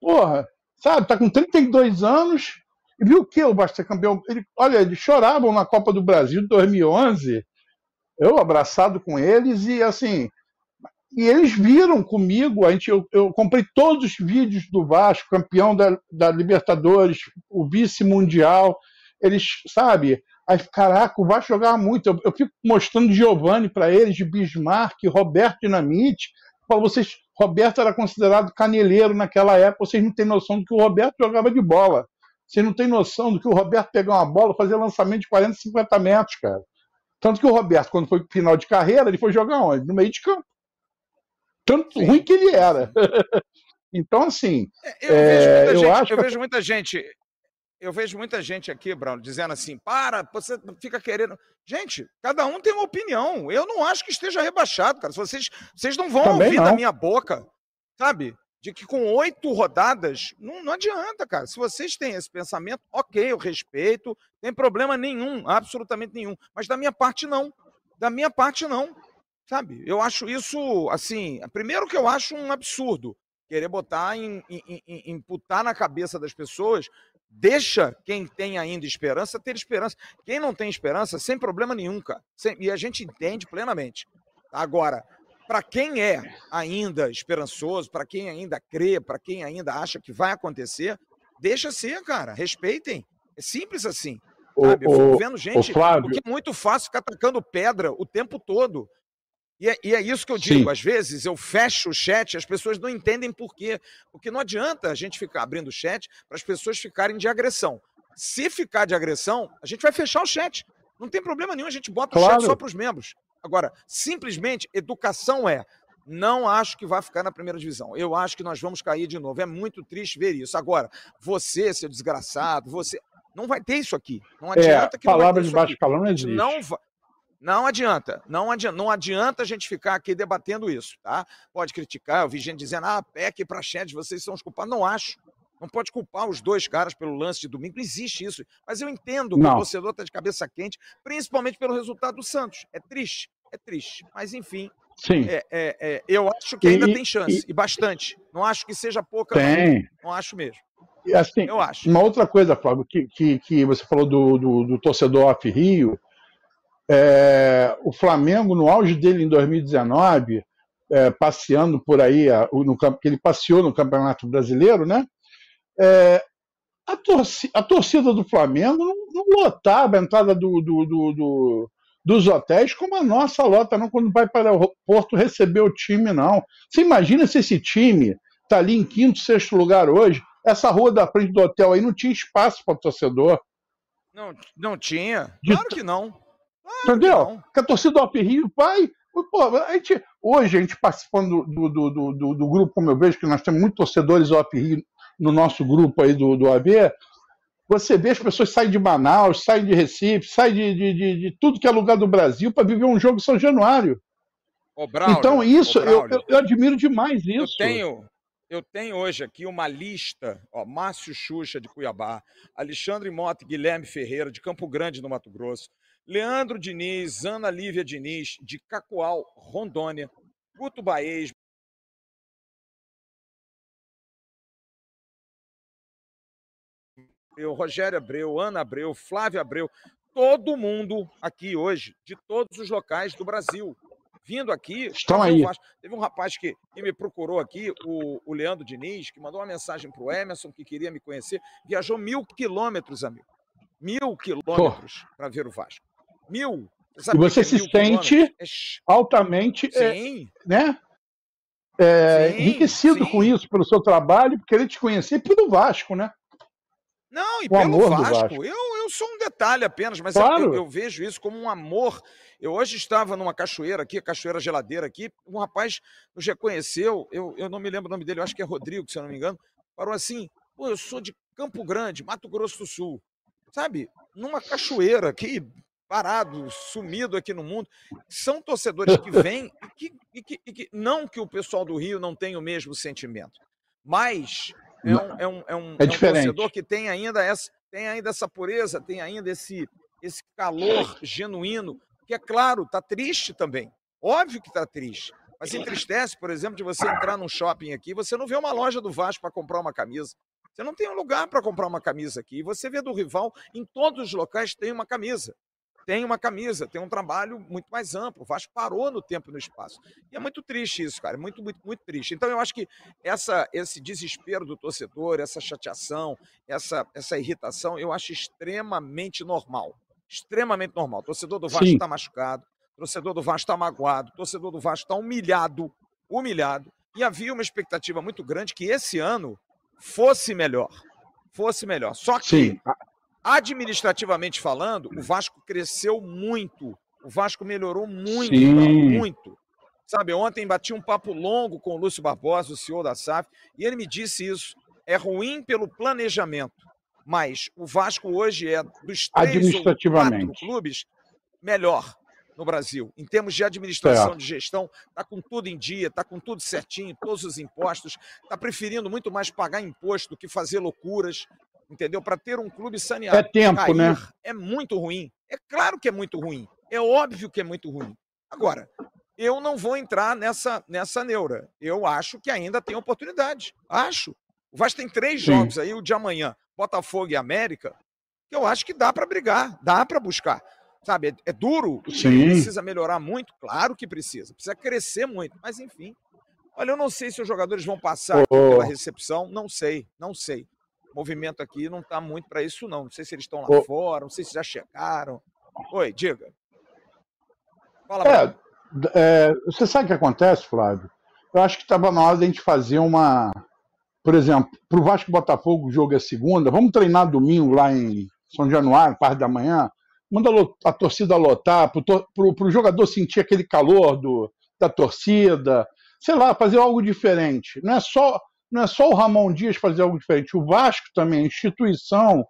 Porra, sabe, tá com 32 anos e viu o que o Vasco ser campeão? Ele, olha, eles choravam na Copa do Brasil de 2011, eu abraçado com eles e assim, e eles viram comigo, a gente, eu, eu comprei todos os vídeos do Vasco, campeão da, da Libertadores, o vice-mundial, eles, sabe, aí, caraca, o Vasco jogava muito, eu, eu fico mostrando Giovanni para eles, de Bismarck, Roberto Dinamite, falo, vocês, Roberto era considerado caneleiro naquela época, vocês não têm noção do que o Roberto jogava de bola, vocês não têm noção do que o Roberto pegar uma bola, fazer lançamento de 40, 50 metros, cara. Tanto que o Roberto, quando foi final de carreira, ele foi jogar onde? No meio de campo tanto Sim. ruim que ele era. [LAUGHS] então, assim, é, eu, é, vejo, eu acho eu vejo muita gente. Eu vejo muita gente aqui, Bruno, dizendo assim: para, você fica querendo. Gente, cada um tem uma opinião. Eu não acho que esteja rebaixado, cara. Vocês, vocês não vão Também ouvir não. da minha boca, sabe? De que com oito rodadas, não, não adianta, cara. Se vocês têm esse pensamento, ok, eu respeito, tem problema nenhum, absolutamente nenhum. Mas da minha parte, não. Da minha parte, não. Sabe? Eu acho isso, assim, primeiro que eu acho um absurdo querer botar, em, em, em, imputar na cabeça das pessoas, deixa quem tem ainda esperança ter esperança. Quem não tem esperança, sem problema nenhum, cara. Sem, e a gente entende plenamente. Agora, para quem é ainda esperançoso, para quem ainda crê, para quem ainda acha que vai acontecer, deixa ser, cara. Respeitem. É simples assim. Sabe? Eu fico vendo gente. Porque é muito fácil ficar atacando pedra o tempo todo. E é, e é, isso que eu digo, Sim. às vezes eu fecho o chat, as pessoas não entendem por quê. Porque não adianta a gente ficar abrindo o chat para as pessoas ficarem de agressão. Se ficar de agressão, a gente vai fechar o chat. Não tem problema nenhum, a gente bota claro. o chat só para os membros. Agora, simplesmente, educação é. Não acho que vai ficar na primeira divisão. Eu acho que nós vamos cair de novo. É muito triste ver isso. Agora, você, seu desgraçado, você. Não vai ter isso aqui. Não é, adianta é, que. Palavra de baixo calão não existe. Não vai. Não adianta, não adianta, não adianta a gente ficar aqui debatendo isso, tá? Pode criticar, eu vi gente dizendo, ah, PEC para Shed, vocês são os culpados. Não acho. Não pode culpar os dois caras pelo lance de domingo, não existe isso. Mas eu entendo que não. o torcedor está de cabeça quente, principalmente pelo resultado do Santos. É triste, é triste. Mas enfim, Sim. É, é, é, eu acho que ainda e, tem chance, e, e, bastante. Não acho que seja pouca. Tem. Não, não acho mesmo. Assim, eu acho. Uma outra coisa, Flávio, que, que, que você falou do, do, do torcedor off-Rio, é, o Flamengo, no auge dele em 2019, é, passeando por aí, no, que ele passeou no Campeonato Brasileiro, né? É, a, torcida, a, torcida, do Flamengo não, não lotava a entrada do, do, do, dos hotéis como a nossa lota, não, quando vai para o Porto receber o time, não. Você imagina se esse time está ali em quinto, sexto lugar hoje, essa rua da frente do hotel aí não tinha espaço para o torcedor. Não, não tinha. Claro que não. Entendeu? Não. Que a torcida do Alpe Rio vai. Pô, a gente, hoje, a gente participando do, do, do, do, do grupo, como eu vejo, que nós temos muitos torcedores do Alpe Rio no nosso grupo aí do, do AV, você vê as pessoas saem de Manaus, saem de Recife, saem de, de, de, de tudo que é lugar do Brasil para viver um jogo em São Januário. Ô, Braulio, então, isso, eu, eu, eu, admiro demais isso. Eu tenho, eu tenho hoje aqui uma lista, ó, Márcio Xuxa, de Cuiabá, Alexandre Mota e Guilherme Ferreira, de Campo Grande, no Mato Grosso, Leandro Diniz, Ana Lívia Diniz, de Cacoal, Rondônia, Guto Baez, Rogério Abreu, Ana Abreu, Flávio Abreu, todo mundo aqui hoje, de todos os locais do Brasil, vindo aqui. Estão aí. Teve um rapaz que, que me procurou aqui, o, o Leandro Diniz, que mandou uma mensagem para o Emerson, que queria me conhecer, viajou mil quilômetros, amigo. Mil quilômetros para ver o Vasco. Mil. Você e você é se sente é... altamente é, né? É, sim, enriquecido sim. com isso, pelo seu trabalho, por querer te conhecer e pelo Vasco, né? Não, e o pelo Vasco. Vasco. Eu, eu sou um detalhe apenas, mas claro. eu, eu, vejo isso como um amor. Eu hoje estava numa cachoeira aqui, cachoeira geladeira aqui, um rapaz nos reconheceu, eu, eu não me lembro o nome dele, eu acho que é Rodrigo, se eu não me engano, parou assim, pô, eu sou de Campo Grande, Mato Grosso do Sul, sabe? Numa cachoeira aqui, parado, sumido aqui no mundo. São torcedores que vêm e que, e que, e que, não que o pessoal do Rio não tenha o mesmo sentimento, mas é um, é um, é um, é, é um torcedor que tem ainda essa, tem ainda essa pureza, tem ainda esse, esse calor genuíno, que é claro, tá triste também. Óbvio que tá triste. Mas entristece, por exemplo, de você entrar num shopping aqui, você não vê uma loja do Vasco para comprar uma camisa. Você não tem um lugar para comprar uma camisa aqui. Você vê do rival, em todos os locais tem uma camisa. Tem uma camisa, tem um trabalho muito mais amplo. O Vasco parou no tempo e no espaço. E é muito triste isso, cara. É muito, muito, muito triste. Então eu acho que essa, esse desespero do torcedor, essa chateação, essa, essa irritação, eu acho extremamente normal. Extremamente normal. O torcedor do Vasco está machucado, o torcedor do Vasco está magoado, o torcedor do Vasco está humilhado, humilhado. E havia uma expectativa muito grande que esse ano fosse melhor. Fosse melhor. Só que, Sim. Administrativamente falando, o Vasco cresceu muito. O Vasco melhorou muito, muito. Sabe, ontem bati um papo longo com o Lúcio Barbosa, o CEO da SAF, e ele me disse isso. É ruim pelo planejamento, mas o Vasco hoje é dos três ou quatro clubes melhor no Brasil. Em termos de administração, de gestão, está com tudo em dia, está com tudo certinho, todos os impostos, está preferindo muito mais pagar imposto do que fazer loucuras, entendeu? Para ter um clube saneado. É tempo, Cair né? É muito ruim. É claro que é muito ruim. É óbvio que é muito ruim. Agora, eu não vou entrar nessa, nessa neura. Eu acho que ainda tem oportunidade. Acho. O Vasco tem três Sim. jogos aí, o de amanhã, Botafogo e América, que eu acho que dá para brigar, dá para buscar. Sabe, é, é duro, Sim. precisa melhorar muito, claro que precisa, precisa crescer muito, mas enfim. Olha, eu não sei se os jogadores vão passar oh. pela recepção, não sei, não sei. Movimento aqui não está muito para isso, não. Não sei se eles estão lá oh. fora, não sei se já chegaram. Oi, diga. Fala, é, é, você sabe o que acontece, Flávio? Eu acho que estava na hora de a gente fazer uma. Por exemplo, para o Vasco Botafogo, o jogo é segunda. Vamos treinar domingo lá em São Januário, parte da manhã manda a torcida lotar, para o jogador sentir aquele calor do, da torcida, sei lá, fazer algo diferente. Não é só não é só o Ramon Dias fazer algo diferente, o Vasco também, a instituição,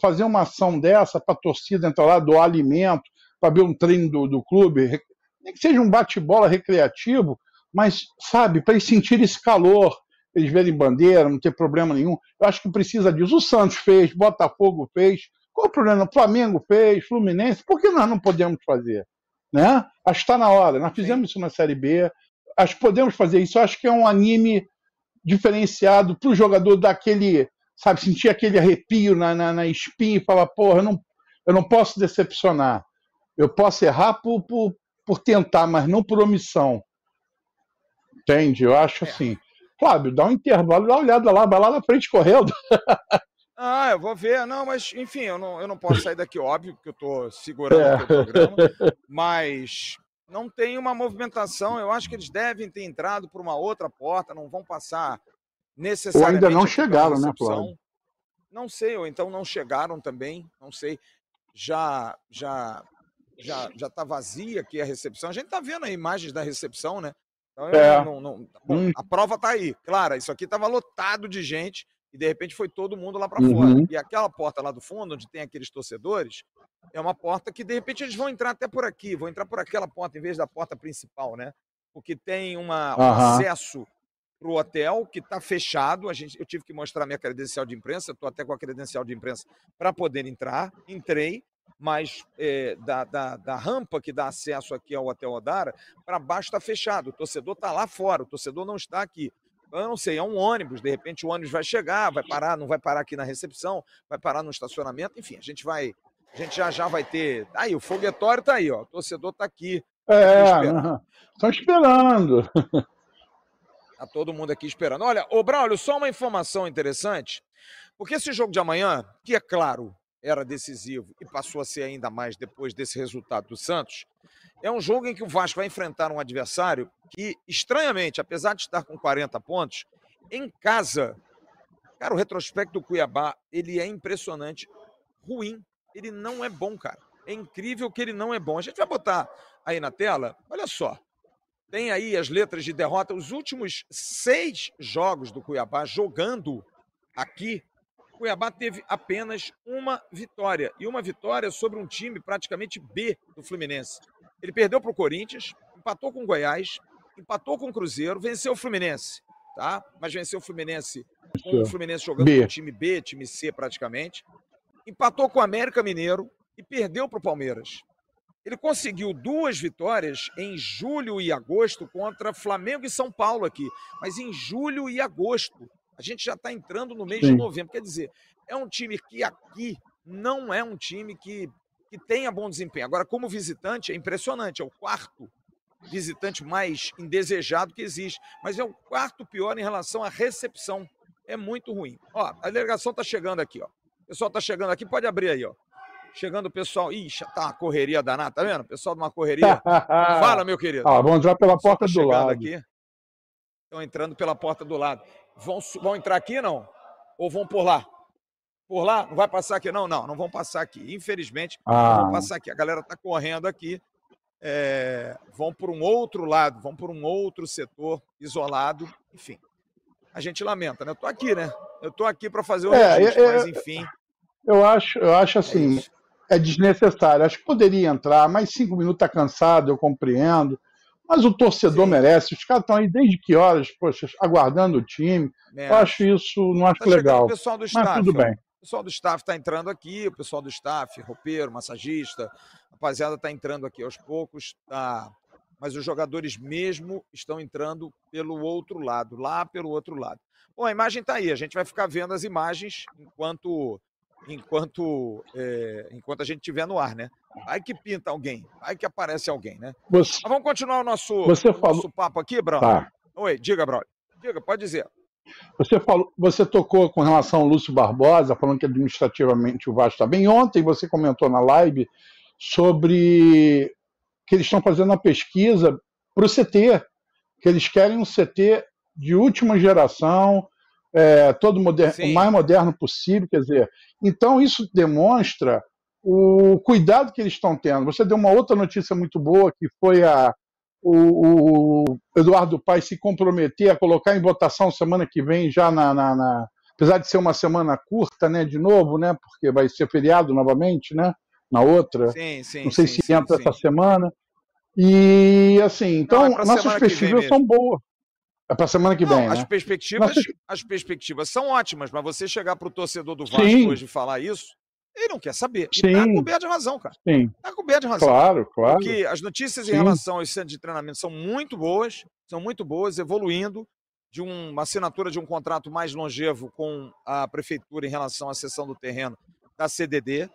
fazer uma ação dessa para a torcida entrar lá, doar alimento, para ver um treino do, do clube, nem que seja um bate-bola recreativo, mas, sabe, para eles sentirem esse calor, eles verem bandeira, não ter problema nenhum. Eu acho que precisa disso. O Santos fez, Botafogo fez, qual o problema? O Flamengo fez, Fluminense, por que nós não podemos fazer? Né? Acho que está na hora. Nós fizemos isso na Série B. Acho que podemos fazer isso. Acho que é um anime diferenciado para o jogador daquele, sabe, sentir aquele arrepio na, na, na espinha e falar, porra, eu não, eu não posso decepcionar. Eu posso errar por, por, por tentar, mas não por omissão. Entende? Eu acho é. assim. Flávio, dá um intervalo, dá uma olhada lá, vai lá na frente correndo. [LAUGHS] Ah, eu vou ver. Não, mas enfim, eu não, eu não posso sair daqui, óbvio, porque eu estou segurando é. o programa. Mas não tem uma movimentação. Eu acho que eles devem ter entrado por uma outra porta, não vão passar necessariamente. Ou ainda não chegaram, né, Flávio? Não sei, ou então não chegaram também, não sei. Já, já, já, já está vazia aqui a recepção. A gente está vendo aí imagens da recepção, né? Então, é. não, não, bom, hum. a prova está aí. Claro, isso aqui estava lotado de gente e de repente foi todo mundo lá para uhum. fora. E aquela porta lá do fundo, onde tem aqueles torcedores, é uma porta que de repente eles vão entrar até por aqui, vão entrar por aquela porta em vez da porta principal, né? Porque tem uma, um uhum. acesso para o hotel que está fechado. A gente, eu tive que mostrar minha credencial de imprensa, estou até com a credencial de imprensa para poder entrar. Entrei, mas é, da, da, da, rampa que dá acesso aqui ao Hotel Odara, para baixo está fechado. O torcedor está lá fora, o torcedor não está aqui eu não sei, é um ônibus, de repente o ônibus vai chegar, vai parar, não vai parar aqui na recepção, vai parar no estacionamento, enfim, a gente vai, a gente já já vai ter. Aí, o foguetório tá aí, ó, o torcedor tá aqui. É, estão esperando. [LAUGHS] Tá todo mundo aqui esperando. Olha, ô Braulio, só uma informação interessante, porque esse jogo de amanhã, que é claro, era decisivo e passou a ser ainda mais depois desse resultado do Santos, é um jogo em que o Vasco vai enfrentar um adversário que, estranhamente, apesar de estar com 40 pontos, em casa, cara, o retrospecto do Cuiabá, ele é impressionante, ruim. Ele não é bom, cara. É incrível que ele não é bom. A gente vai botar aí na tela, olha só. Tem aí as letras de derrota. Os últimos seis jogos do Cuiabá jogando aqui Cuiabá teve apenas uma vitória. E uma vitória sobre um time praticamente B do Fluminense. Ele perdeu para o Corinthians, empatou com o Goiás, empatou com o Cruzeiro, venceu o Fluminense, tá? Mas venceu o Fluminense com o Fluminense jogando B. com time B, time C praticamente. Empatou com o América Mineiro e perdeu para o Palmeiras. Ele conseguiu duas vitórias em julho e agosto contra Flamengo e São Paulo aqui. Mas em julho e agosto. A gente já está entrando no mês Sim. de novembro. Quer dizer, é um time que aqui não é um time que, que tenha bom desempenho. Agora, como visitante, é impressionante. É o quarto visitante mais indesejado que existe. Mas é o quarto pior em relação à recepção. É muito ruim. Ó, a delegação está chegando aqui, ó. O pessoal está chegando aqui, pode abrir aí, ó. Chegando o pessoal. Ixi, tá uma correria danada, tá vendo? Pessoal de uma correria. [LAUGHS] Fala, meu querido. Ah, vamos entrar pela porta tá do lado. Aqui. Estão entrando pela porta do lado. Vão, vão entrar aqui, não? Ou vão por lá? Por lá? Não vai passar aqui? Não, não, não vão passar aqui. Infelizmente, ah. não vão passar aqui. A galera está correndo aqui. É, vão por um outro lado, vão por um outro setor isolado. Enfim, a gente lamenta, né? Eu tô aqui, né? Eu tô aqui para fazer o é, registro, é, mas enfim. Eu acho, eu acho assim, é, é, desnecessário. Acho que poderia entrar, mas cinco minutos tá cansado, eu compreendo. Mas o torcedor Sim. merece. Os caras estão aí desde que horas, poxa, aguardando o time. Merece. Eu acho isso, não acho tá legal. O pessoal do staff, mas tudo bem. O pessoal do staff está entrando aqui, o pessoal do staff, roupeiro, massagista, rapaziada está entrando aqui aos poucos, tá? Mas os jogadores mesmo estão entrando pelo outro lado, lá pelo outro lado. Bom, a imagem está aí, a gente vai ficar vendo as imagens enquanto enquanto é, enquanto a gente estiver no ar, né? Vai que pinta alguém, vai que aparece alguém, né? Você, Mas vamos continuar o nosso, você falou... nosso papo aqui, Bruno. Tá. Oi, diga, Bruno. Diga, pode dizer. Você falou, você tocou com relação ao Lúcio Barbosa, falando que administrativamente o Vasco está bem. Ontem você comentou na live sobre que eles estão fazendo uma pesquisa para o CT, que eles querem um CT de última geração, é, todo moderno, o mais moderno possível, quer dizer, então isso demonstra o cuidado que eles estão tendo. Você deu uma outra notícia muito boa, que foi a, o, o Eduardo Paes se comprometer a colocar em votação semana que vem, já na, na, na, apesar de ser uma semana curta, né, de novo, né, porque vai ser feriado novamente, né, na outra. Sim, sim, Não sei sim, se entra essa semana. E assim, então Não, é nossas perspectivas são boas. É para semana que vem. Não, as, né? perspectivas, Nossa... [LAUGHS] as perspectivas são ótimas, mas você chegar para o torcedor do Vasco Sim. hoje e falar isso, ele não quer saber. Sim. E tá coberto de razão, cara. Sim. Tá coberto de razão. Claro, claro. Porque as notícias Sim. em relação aos centros de treinamento são muito boas, são muito boas, evoluindo de uma assinatura de um contrato mais longevo com a prefeitura em relação à cessão do terreno da CDD.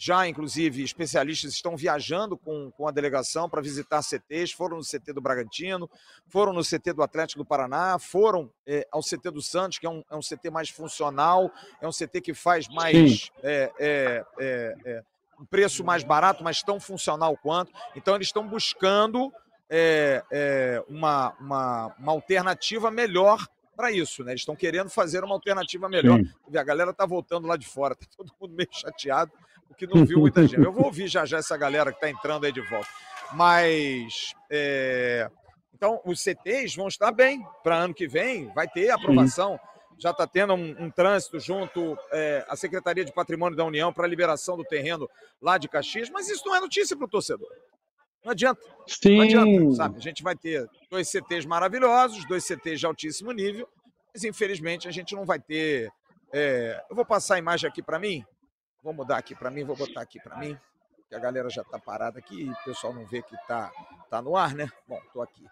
Já, inclusive, especialistas estão viajando com, com a delegação para visitar CTs, foram no CT do Bragantino, foram no CT do Atlético do Paraná, foram é, ao CT do Santos, que é um, é um CT mais funcional, é um CT que faz mais é, é, é, é, um preço mais barato, mas tão funcional quanto. Então, eles estão buscando uma, uma, uma alternativa melhor para isso, né? Eles estão querendo fazer uma alternativa melhor. Sim. A galera está voltando lá de fora, [LAUGHS] tá todo mundo meio chateado que não viu muita gente. Eu vou ouvir já já essa galera que está entrando aí de volta. Mas. É... Então, os CTs vão estar bem para ano que vem, vai ter aprovação. Sim. Já está tendo um, um, trânsito junto é, à Secretaria de Patrimônio da União para a liberação do terreno lá de Caxias, mas isso não é notícia para o torcedor. Não adianta. Sim. Não adianta, sabe? A gente vai ter dois CTs maravilhosos, dois CTs de altíssimo nível, mas infelizmente a gente não vai ter. É... Eu vou passar a imagem aqui para mim. Vou mudar aqui para mim, vou botar aqui para mim, que a galera já está parada aqui e o pessoal não vê que está tá no ar, né? Bom, estou aqui.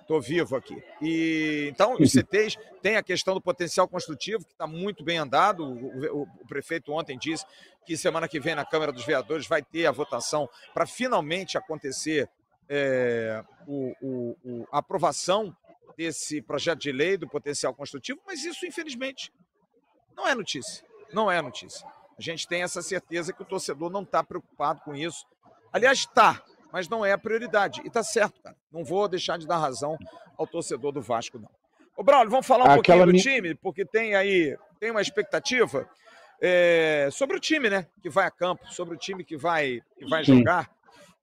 Estou vivo aqui. E então os CTs tem a questão do potencial construtivo que está muito bem andado. O, o, o, prefeito ontem disse que semana que vem na Câmara dos Vereadores vai ter a votação para finalmente acontecer é, o, a aprovação desse projeto de lei do potencial construtivo. Mas isso infelizmente não é notícia. Não é notícia. A gente tem essa certeza que o torcedor não está preocupado com isso. Aliás, está, mas não é a prioridade. E está certo, cara. Não vou deixar de dar razão ao torcedor do Vasco, não. Ô, Braulio, vamos falar um Aquela pouquinho do time, porque tem aí tem uma expectativa é, sobre o time, né? Que vai a campo, sobre o time que vai, que vai jogar.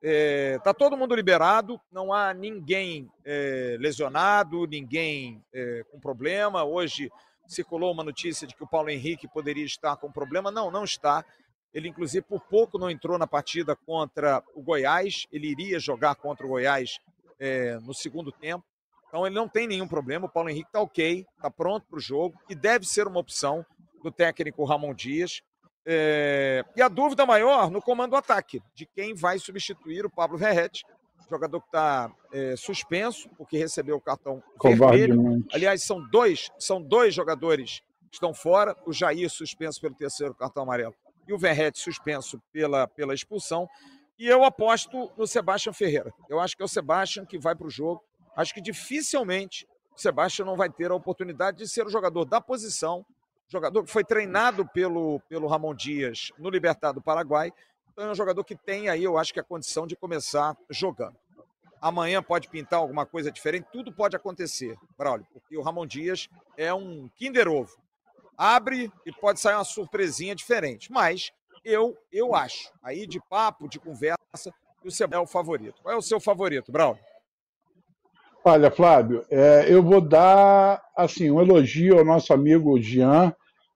É, tá todo mundo liberado, não há ninguém é, lesionado, ninguém é, com problema. Hoje circulou uma notícia de que o Paulo Henrique poderia estar com problema. Não, não está. Ele, inclusive, por pouco não entrou na partida contra o Goiás. Ele iria jogar contra o Goiás é, no segundo tempo. Então, ele não tem nenhum problema. O Paulo Henrique está ok, está pronto para o jogo e deve ser uma opção do técnico Ramon Dias. É, e a dúvida maior no comando ataque, de quem vai substituir o Pablo Verrete, jogador que está é, suspenso, porque recebeu o cartão vermelho. Aliás, são dois, são dois jogadores que estão fora, o Jair suspenso pelo terceiro cartão amarelo e o Verrete suspenso pela, pela expulsão. E eu aposto no Sebastião Ferreira. Eu acho que é o Sebastião que vai para o jogo. Acho que dificilmente o Sebastião não vai ter a oportunidade de ser o jogador da posição jogador que foi treinado pelo, pelo Ramon Dias no Libertado do Paraguai. Então é um jogador que tem aí, eu acho que a condição de começar jogando. Amanhã pode pintar alguma coisa diferente, tudo pode acontecer, Braulio, porque o Ramon Dias é um Kinder Ovo. Abre e pode sair uma surpresinha diferente. Mas eu, eu acho, aí de papo, de conversa, que o Seba é o favorito. Qual é o seu favorito, Braulio? Olha, Flávio, é, eu vou dar assim um elogio ao nosso amigo Jean,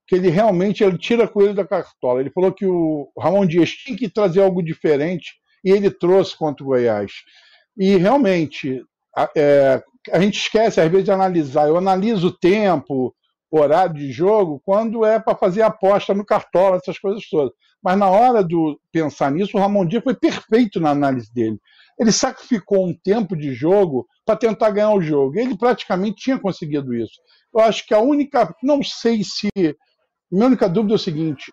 que ele realmente ele tira coelho da cartola. Ele falou que o Ramon Dias tinha que trazer algo diferente e ele trouxe contra o Goiás. E realmente a, é, a gente esquece às vezes de analisar. Eu analiso o tempo, horário de jogo, quando é para fazer aposta no cartola, essas coisas todas. Mas na hora de pensar nisso, o Ramon Dias foi perfeito na análise dele ele sacrificou um tempo de jogo para tentar ganhar o jogo. Ele praticamente tinha conseguido isso. Eu acho que a única. Não sei se. Minha única dúvida é o seguinte: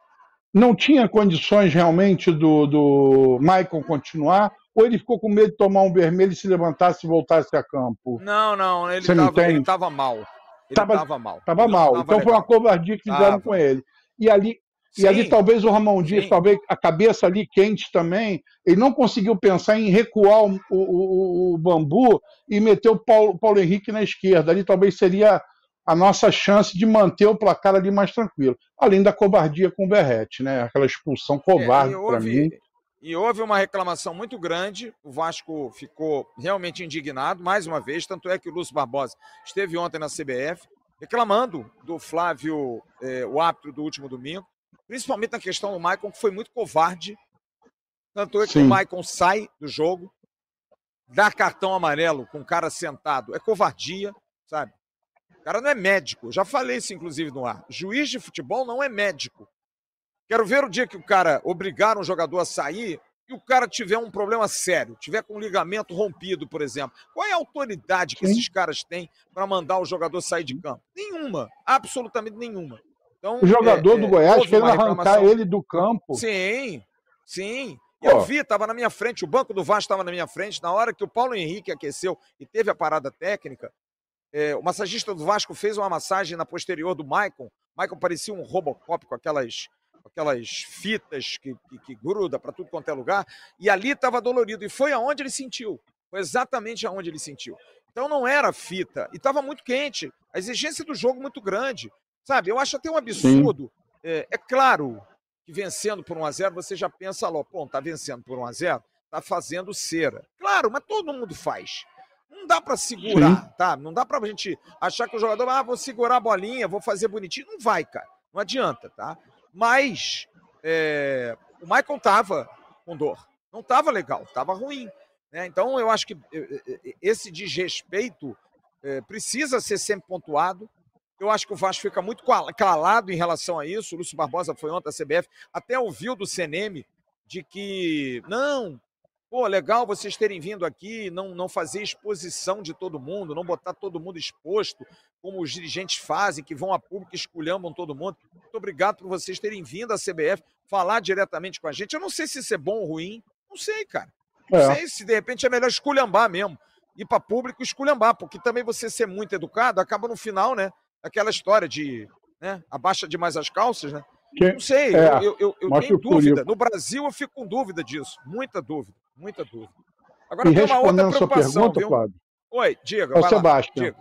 não tinha condições realmente do, do Michael continuar? Ou ele ficou com medo de tomar um vermelho e se levantasse e voltasse a campo? Não, não, ele estava mal. Ele estava mal. Estava mal. Então legal. foi uma covardia que fizeram tava. com ele. E ali, Sim. E ali talvez o Ramon Dias, Sim. talvez a cabeça ali quente também, ele não conseguiu pensar em recuar o, o, o bambu e meter o Paulo, Paulo Henrique na esquerda. Ali talvez seria a nossa chance de manter o placar ali mais tranquilo. Além da covardia com o Berrete, né? Aquela expulsão covarde é, para mim. E houve uma reclamação muito grande, o Vasco ficou realmente indignado, mais uma vez, tanto é que o Lúcio Barbosa esteve ontem na CBF, reclamando do Flávio, eh, o árbitro do último domingo, principalmente na questão do Maicon, que foi muito covarde. Tanto é que Sim. o Maicon sai do jogo, dá cartão amarelo com o cara sentado. É covardia, sabe? O cara não é médico. Já falei isso, inclusive, no ar. Juiz de futebol não é médico. Quero ver o dia que o cara obrigar um jogador a sair e o cara tiver um problema sério, tiver com um ligamento rompido, por exemplo. Qual é a autoridade que esses caras têm para mandar o jogador sair de campo? Nenhuma. Absolutamente nenhuma. Então, o jogador é, do Goiás querendo arrancar ele do campo. Sim, sim. Eu vi, estava na minha frente, o banco do Vasco estava na minha frente, na hora que o Paulo Henrique aqueceu e teve a parada técnica, é, o massagista do Vasco fez uma massagem na posterior do Maicon. Maicon parecia um Robocop com aquelas, aquelas fitas que, que, que gruda para tudo quanto é lugar, e ali estava dolorido, e foi aonde ele sentiu. Foi exatamente aonde ele sentiu. Então não era fita, e estava muito quente. A exigência do jogo muito grande. Sabe, eu acho até um absurdo. É, é, claro que vencendo por 1x0, você já pensa, lá, pô, tá vencendo por 1x0, tá fazendo cera. Claro, mas todo mundo faz. Não dá para segurar, Sim. tá? Não dá pra gente achar que o jogador, ah, vou segurar a bolinha, vou fazer bonitinho. Não vai, cara. Não adianta, tá? Mas é, o Michael tava com dor. Não tava legal, tava ruim. Né? Então eu acho que esse desrespeito é, precisa ser sempre pontuado. Eu acho que o Vasco fica muito calado em relação a isso. O Lúcio Barbosa foi ontem à CBF, até ouviu do CNM de que, não, pô, legal vocês terem vindo aqui, não, não fazer exposição de todo mundo, não botar todo mundo exposto, como os dirigentes fazem, que vão a público e esculhambam todo mundo. Muito obrigado por vocês terem vindo à CBF falar diretamente com a gente. Eu não sei se isso é bom ou ruim, não sei, cara. Não é. sei se de repente é melhor esculhambar mesmo. Ir para público esculhambar, porque também você ser muito educado acaba no final, né? aquela história de né, abaixa demais as calças, né? Que, não sei, é, eu, eu, eu tenho dúvida. No Brasil eu fico com dúvida disso. Muita dúvida, muita dúvida. Agora e tem uma outra preocupação, pergunta, viu? Flávio, Oi, diga. É o Sebastião.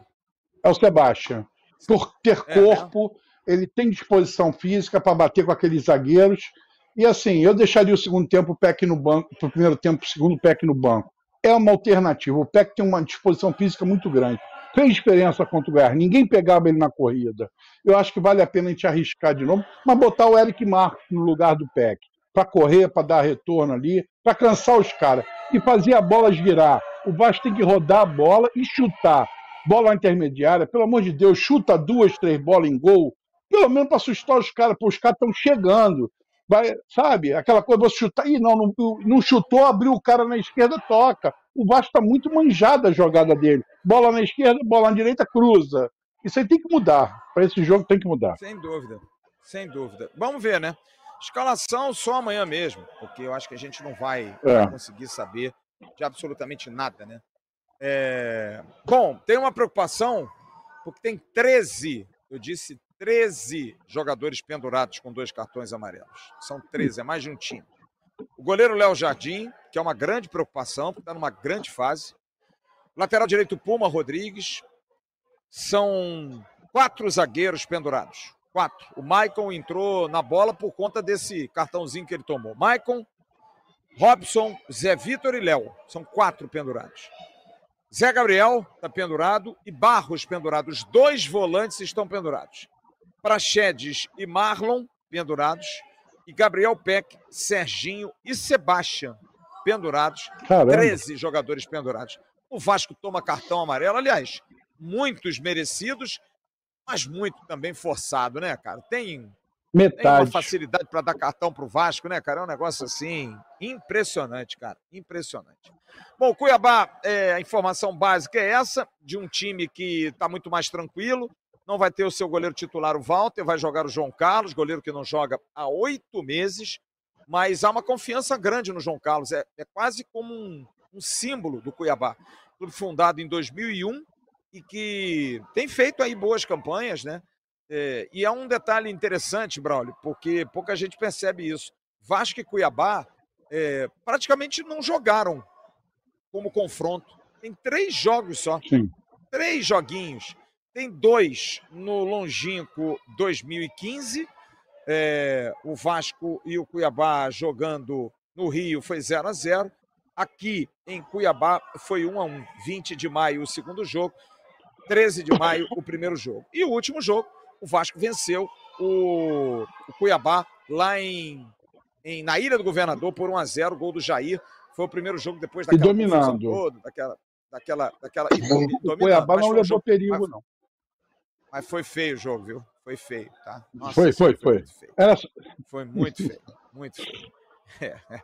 É o Sebastião. Por ter é, corpo, é. ele tem disposição física para bater com aqueles zagueiros. E assim, eu deixaria o segundo tempo o PEC no banco, o primeiro tempo o segundo PEC no banco. É uma alternativa. O PEC tem uma disposição física muito grande. Fez diferença contra o Goiás. Ninguém pegava ele na corrida. Eu acho que vale a pena a gente arriscar de novo, mas botar o Eric Marcos no lugar do PEC. Para correr, para dar retorno ali, para cansar os caras. E fazer a bola girar. O Vasco tem que rodar a bola e chutar. Bola intermediária, pelo amor de Deus, chuta duas, três bolas em gol. Pelo menos para assustar os caras, porque os caras estão chegando vai, sabe? Aquela coisa, você chutar. Ih, não, não, não chutou, abriu o cara na esquerda, toca. O Vasco está muito manjado a jogada dele. Bola na esquerda, bola na direita, cruza. Isso aí tem que mudar. Para esse jogo tem que mudar. Sem dúvida, sem dúvida. Vamos ver, né? Escalação só amanhã mesmo, porque eu acho que a gente não vai, é. conseguir saber de absolutamente nada, né? É... Bom, tem uma preocupação, porque tem 13, eu disse 13 jogadores pendurados com dois cartões amarelos. São 13, é mais de um time. O goleiro Léo Jardim, que é uma grande preocupação, porque está numa grande fase. Lateral direito Puma Rodrigues. São quatro zagueiros pendurados. Quatro. O Maicon entrou na bola por conta desse cartãozinho que ele tomou. Maicon, Robson, Zé Vitor e Léo. São quatro pendurados. Zé Gabriel está pendurado e Barros pendurado. Os dois volantes estão pendurados. Praxedes e Marlon, pendurados. E Gabriel Peck, Serginho e Sebastião, pendurados. Caramba. 13 jogadores pendurados. O Vasco toma cartão amarelo, aliás, muitos merecidos, mas muito também forçado, né, cara? Tem, Metade. tem uma facilidade para dar cartão para o Vasco, né, cara? É um negócio assim impressionante, cara. Impressionante. Bom, Cuiabá, é, a informação básica é essa, de um time que está muito mais tranquilo, não vai ter o seu goleiro titular, o Walter, vai jogar o João Carlos, goleiro que não joga há oito meses, mas há uma confiança grande no João Carlos. É, é quase como um, um símbolo do Cuiabá. Clube fundado em 2001 e que tem feito aí boas campanhas, né? É, e é um detalhe interessante, Braulio, porque pouca gente percebe isso. Vasco e Cuiabá é, praticamente não jogaram como confronto. Tem três jogos só. Sim. Três joguinhos. Tem dois no longínquo 2015. É, o Vasco e o Cuiabá jogando no Rio foi 0 a 0 Aqui em Cuiabá foi 1 a 1 20 de maio o segundo jogo, 13 de maio o primeiro jogo. E o último jogo, o Vasco venceu o, o Cuiabá lá em, em, na Ilha do Governador por 1 a 0 gol do Jair. Foi o primeiro jogo depois daquela e dominando. Toda, daquela, daquela, daquela... [COUGHS] E, o Cuiabá não levou perigo, não. Mas foi feio o jogo, viu? Foi feio, tá? Nossa, foi, foi, foi. Foi, Era... foi muito feio, muito feio. É.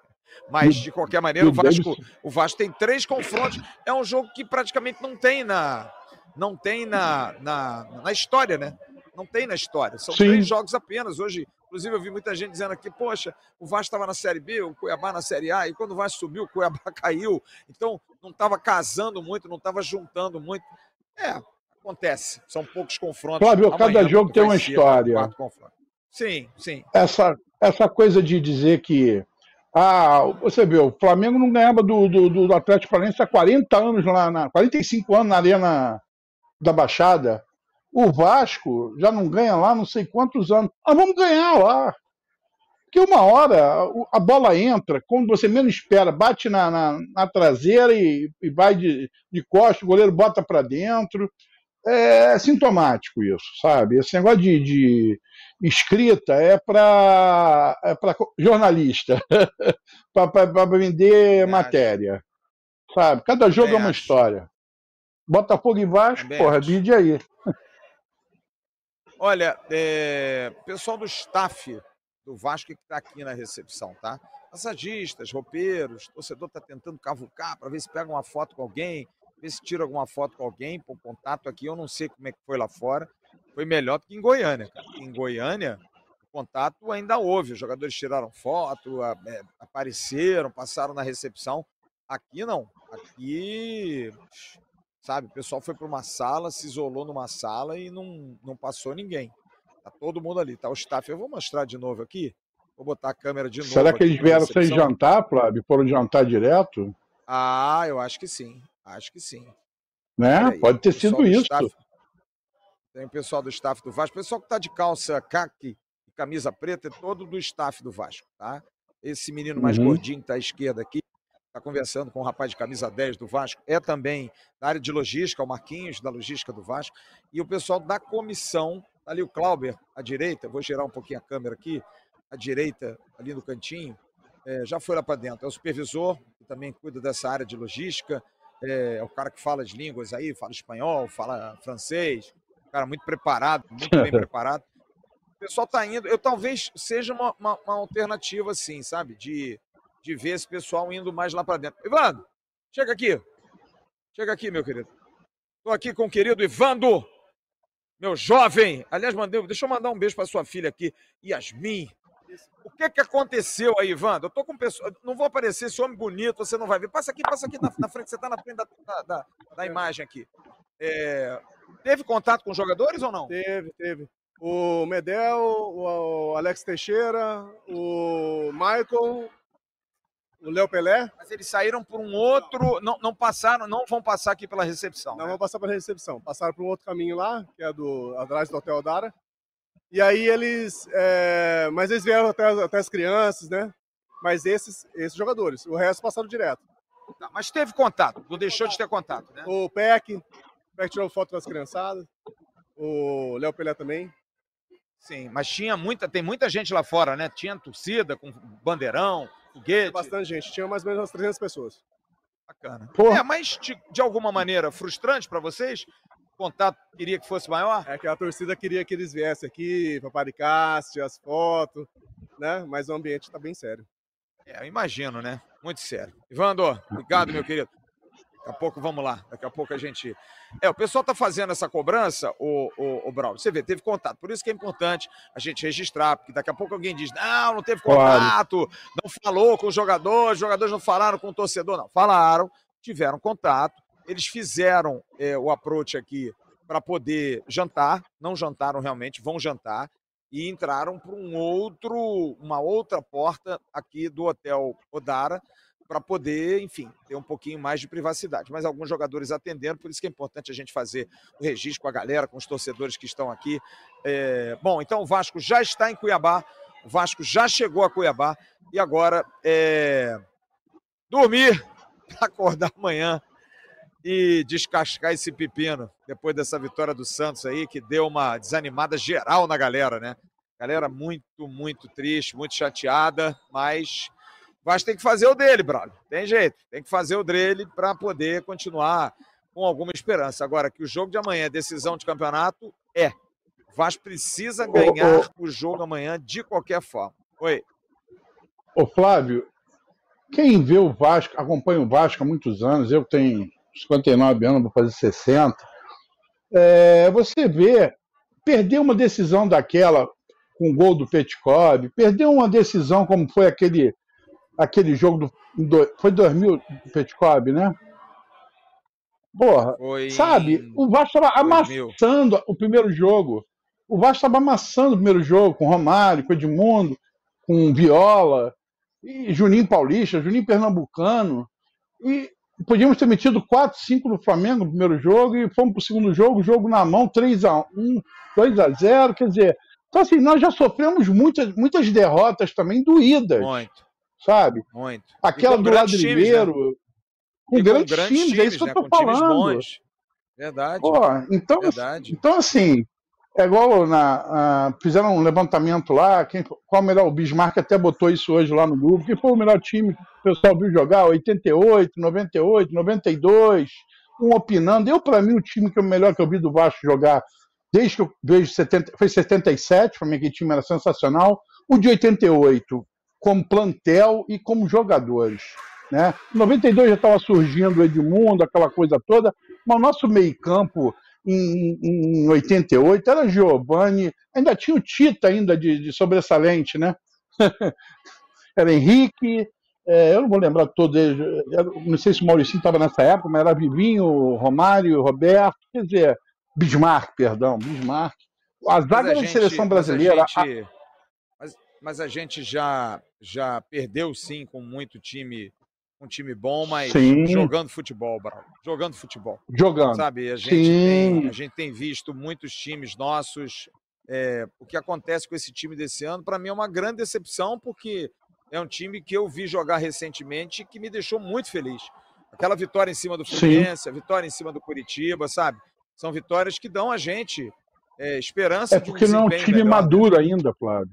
Mas, de qualquer maneira, o Vasco, o Vasco tem três confrontos. É um jogo que praticamente não tem na, não tem na, na, na história, né? Não tem na história. São Sim. três jogos apenas. Hoje, inclusive, eu vi muita gente dizendo aqui, poxa, o Vasco estava na Série B, o Cuiabá na Série A, e quando o Vasco subiu, o Cuiabá [LAUGHS] caiu. Então, não estava casando muito, não estava juntando muito. É, Acontece, são poucos confrontos. Flávio, cada jogo tem uma história. Sim, sim. Essa, essa coisa de dizer que. Ah, você vê, o Flamengo não ganhava do, do, do Atlético Paranaense há 40 anos lá, na, 45 anos na Arena da Baixada. O Vasco já não ganha lá não sei quantos anos. Ah, vamos ganhar lá. Porque uma hora a bola entra, quando você menos espera, bate na, na, na traseira e, e, vai de, de costas, o goleiro bota para dentro é sintomático isso, sabe? Esse negócio de, de escrita é para é jornalista, [LAUGHS] para vender matéria, sabe? Cada jogo Bem é uma acho. história. Botafogo e Vasco, Bem porra, bide aí. Olha, é, pessoal do staff do Vasco que está aqui na recepção, tá? Massagistas, roupeiros, torcedor está tentando cavucar para ver se pega uma foto com alguém, ver se tira alguma foto com alguém, por contato aqui. Eu não sei como é que foi lá fora. Foi melhor do que em Goiânia, cara. Em Goiânia, o contato ainda houve. Os jogadores tiraram foto, é, apareceram, passaram na recepção. Aqui não. Aqui, sabe, o pessoal foi para uma sala, se isolou numa sala e não, não passou ninguém. Tá todo mundo ali, tá o staff. Eu vou mostrar de novo aqui. Vou botar a câmera de novo. Será que eles vieram sem jantar, Flávio? Foram jantar direto? Ah, eu acho que sim. Acho que sim. Né? Pode ter sido isso. Staff, tem o pessoal do staff do Vasco, o pessoal que está de calça caqui, camisa preta é todo do staff do Vasco, tá? Esse menino mais uhum. gordinho que está à esquerda aqui, está conversando com o um rapaz de camisa 10 do Vasco, é também da área de logística, o Marquinhos, da logística do Vasco, e o pessoal da comissão, tá ali o Clauber, à direita, vou girar um pouquinho a câmera aqui, à direita, ali no cantinho, é, já foi lá para dentro. É o supervisor, que também cuida dessa área de logística, é, é, o cara que fala as línguas aí, fala espanhol, fala francês, cara muito preparado, muito bem [LAUGHS] preparado. O pessoal está indo, eu talvez seja uma, uma, uma, alternativa assim, sabe, de, de ver esse pessoal indo mais lá para dentro. Ivando, chega aqui, chega aqui, meu querido. Estou aqui com o querido Ivando, meu jovem. Aliás, mandei, deixa eu mandar um beijo para sua filha aqui, Yasmin. O que que aconteceu aí, Wanda? Eu tô com pessoa. Não vou aparecer esse homem bonito, você não vai ver. Passa aqui, passa aqui na, na frente, você tá na frente da, da, da imagem aqui. É... Teve contato com os jogadores ou não? Teve, teve. O Medel, o Alex Teixeira, o Michael, o Léo Pelé. Mas eles saíram por um outro. Não, não passaram, não vão passar aqui pela recepção. Não né? vão passar pela recepção. Passaram por um outro caminho lá, que é do atrás do Hotel Dara. E aí eles. É, mas eles vieram até, até as crianças, né? Mas esses, esses jogadores. O resto passaram direto. Tá, mas teve contato, não deixou de ter contato, né? O PEC, o PEC tirou foto com as criançadas. O Léo Pelé também. Sim, mas tinha muita, tem muita gente lá fora, né? Tinha torcida com bandeirão, foguete. Tinha bastante gente, tinha mais ou menos umas 300 pessoas. Bacana. Porra. É, mas de, de alguma maneira frustrante para vocês? Contato queria que fosse maior? É que a torcida queria que eles viessem aqui, paparicasse, as fotos, né? Mas o ambiente está bem sério. É, eu imagino, né? Muito sério. Ivando, obrigado, meu querido. Daqui a pouco vamos lá. Daqui a pouco a gente. É, o pessoal está fazendo essa cobrança, o, o, o Braulio. Você vê, teve contato. Por isso que é importante a gente registrar, porque daqui a pouco alguém diz: não, não teve contato, claro. não falou com os jogadores, os jogadores não falaram com o torcedor. Não, falaram, tiveram contato eles fizeram é, o approach aqui para poder jantar, não jantaram realmente, vão jantar e entraram por um outro, uma outra porta aqui do hotel Odara para poder, enfim, ter um pouquinho mais de privacidade. Mas alguns jogadores atenderam, por isso que é importante a gente fazer o registro com a galera, com os torcedores que estão aqui. É... Bom, então o Vasco já está em Cuiabá, o Vasco já chegou a Cuiabá e agora é dormir [LAUGHS] para acordar amanhã e descascar esse pepino depois dessa vitória do Santos aí, que deu uma desanimada geral na galera, né? Galera muito, muito triste, muito chateada, mas Vasco tem que fazer o dele, brother. Tem jeito, tem que fazer o dele para poder continuar com alguma esperança. Agora, que o jogo de amanhã é decisão de campeonato, é. O Vasco precisa ganhar ô, ô, o jogo amanhã de qualquer forma. Oi. Ô, Flávio, quem vê o Vasco, acompanha o Vasco há muitos anos, eu tenho 59 anos, vou fazer 60. É, você vê, perder uma decisão daquela com o gol do Petkovic, perder uma decisão como foi aquele, aquele jogo do. Foi 2000 do Petkovic, né? Porra, foi... sabe? O Vasco estava amassando o primeiro jogo. O Vasco estava amassando o primeiro jogo com Romário, com Edmundo, com Viola, e Juninho Paulista, Juninho Pernambucano. E podíamos ter metido 4, 5 no Flamengo no primeiro jogo e fomos para o segundo jogo, jogo na mão, 3 a 1 2 a 0 quer dizer, então assim, nós já sofremos muitas, muitas derrotas também doídas. Muito. Sabe? Muito. Aquela do Ladrilheiro, times, né? com, grandes, grandes times, times, é isso que né? eu tô com falando. Verdade. Pô, então, Verdade. então, assim, é igual na, uh, fizeram um levantamento lá, quem, qual o melhor, o Bismarck até botou isso hoje lá no grupo, quem foi o melhor time o pessoal viu jogar, 88, 98, 92, um opinando. Eu, para mim, o time que é o melhor que eu vi do Vasco jogar, desde que eu vejo 70, foi 77, para mim aquele time era sensacional, o de 88, como plantel e como jogadores. Né? Em 92 já estava surgindo o Edmundo, aquela coisa toda, mas o nosso meio campo em, em 88, era Giovanni, ainda tinha o Tita ainda de, de sobressalente, né? [LAUGHS] era Henrique, é, eu não vou lembrar todos eles, não sei se o Mauricinho estava nessa época, mas era Vivinho, Romário, Roberto, quer dizer, Bismarck, perdão, Bismarck. A zaga da seleção brasileira. Mas a, gente, mas, mas a gente já, já perdeu sim com muito time um time bom, mas Sim. jogando futebol, Brau. Jogando futebol. Jogando. Sabe, a gente, tem, a gente tem visto muitos times nossos é, o que acontece com esse time desse ano, para mim é uma grande decepção, porque é um time que eu vi jogar recentemente que me deixou muito feliz. Aquela vitória em cima do Fluminense, a vitória em cima do Curitiba, sabe? São vitórias que dão a gente é, esperança. É porque um não é um time melhor, maduro né? ainda, Flávio.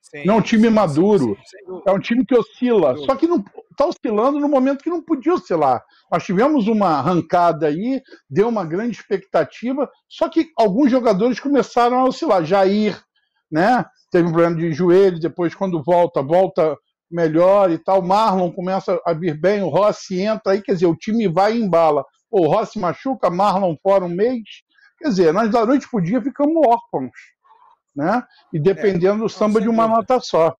Sim, não é um time sim, maduro. Sim, é um time que oscila. Só que não está oscilando no momento que não podia oscilar. Nós tivemos uma arrancada aí, deu uma grande expectativa, só que alguns jogadores começaram a oscilar. Jair, né? Teve um problema de joelho, depois quando volta, volta melhor e tal. Marlon começa a vir bem, o Rossi entra aí, quer dizer, o time vai e embala. O Rossi machuca, Marlon fora um mês. Quer dizer, nós da noite pro dia ficamos órfãos, né? E dependendo é, do samba de uma dúvida. nota só.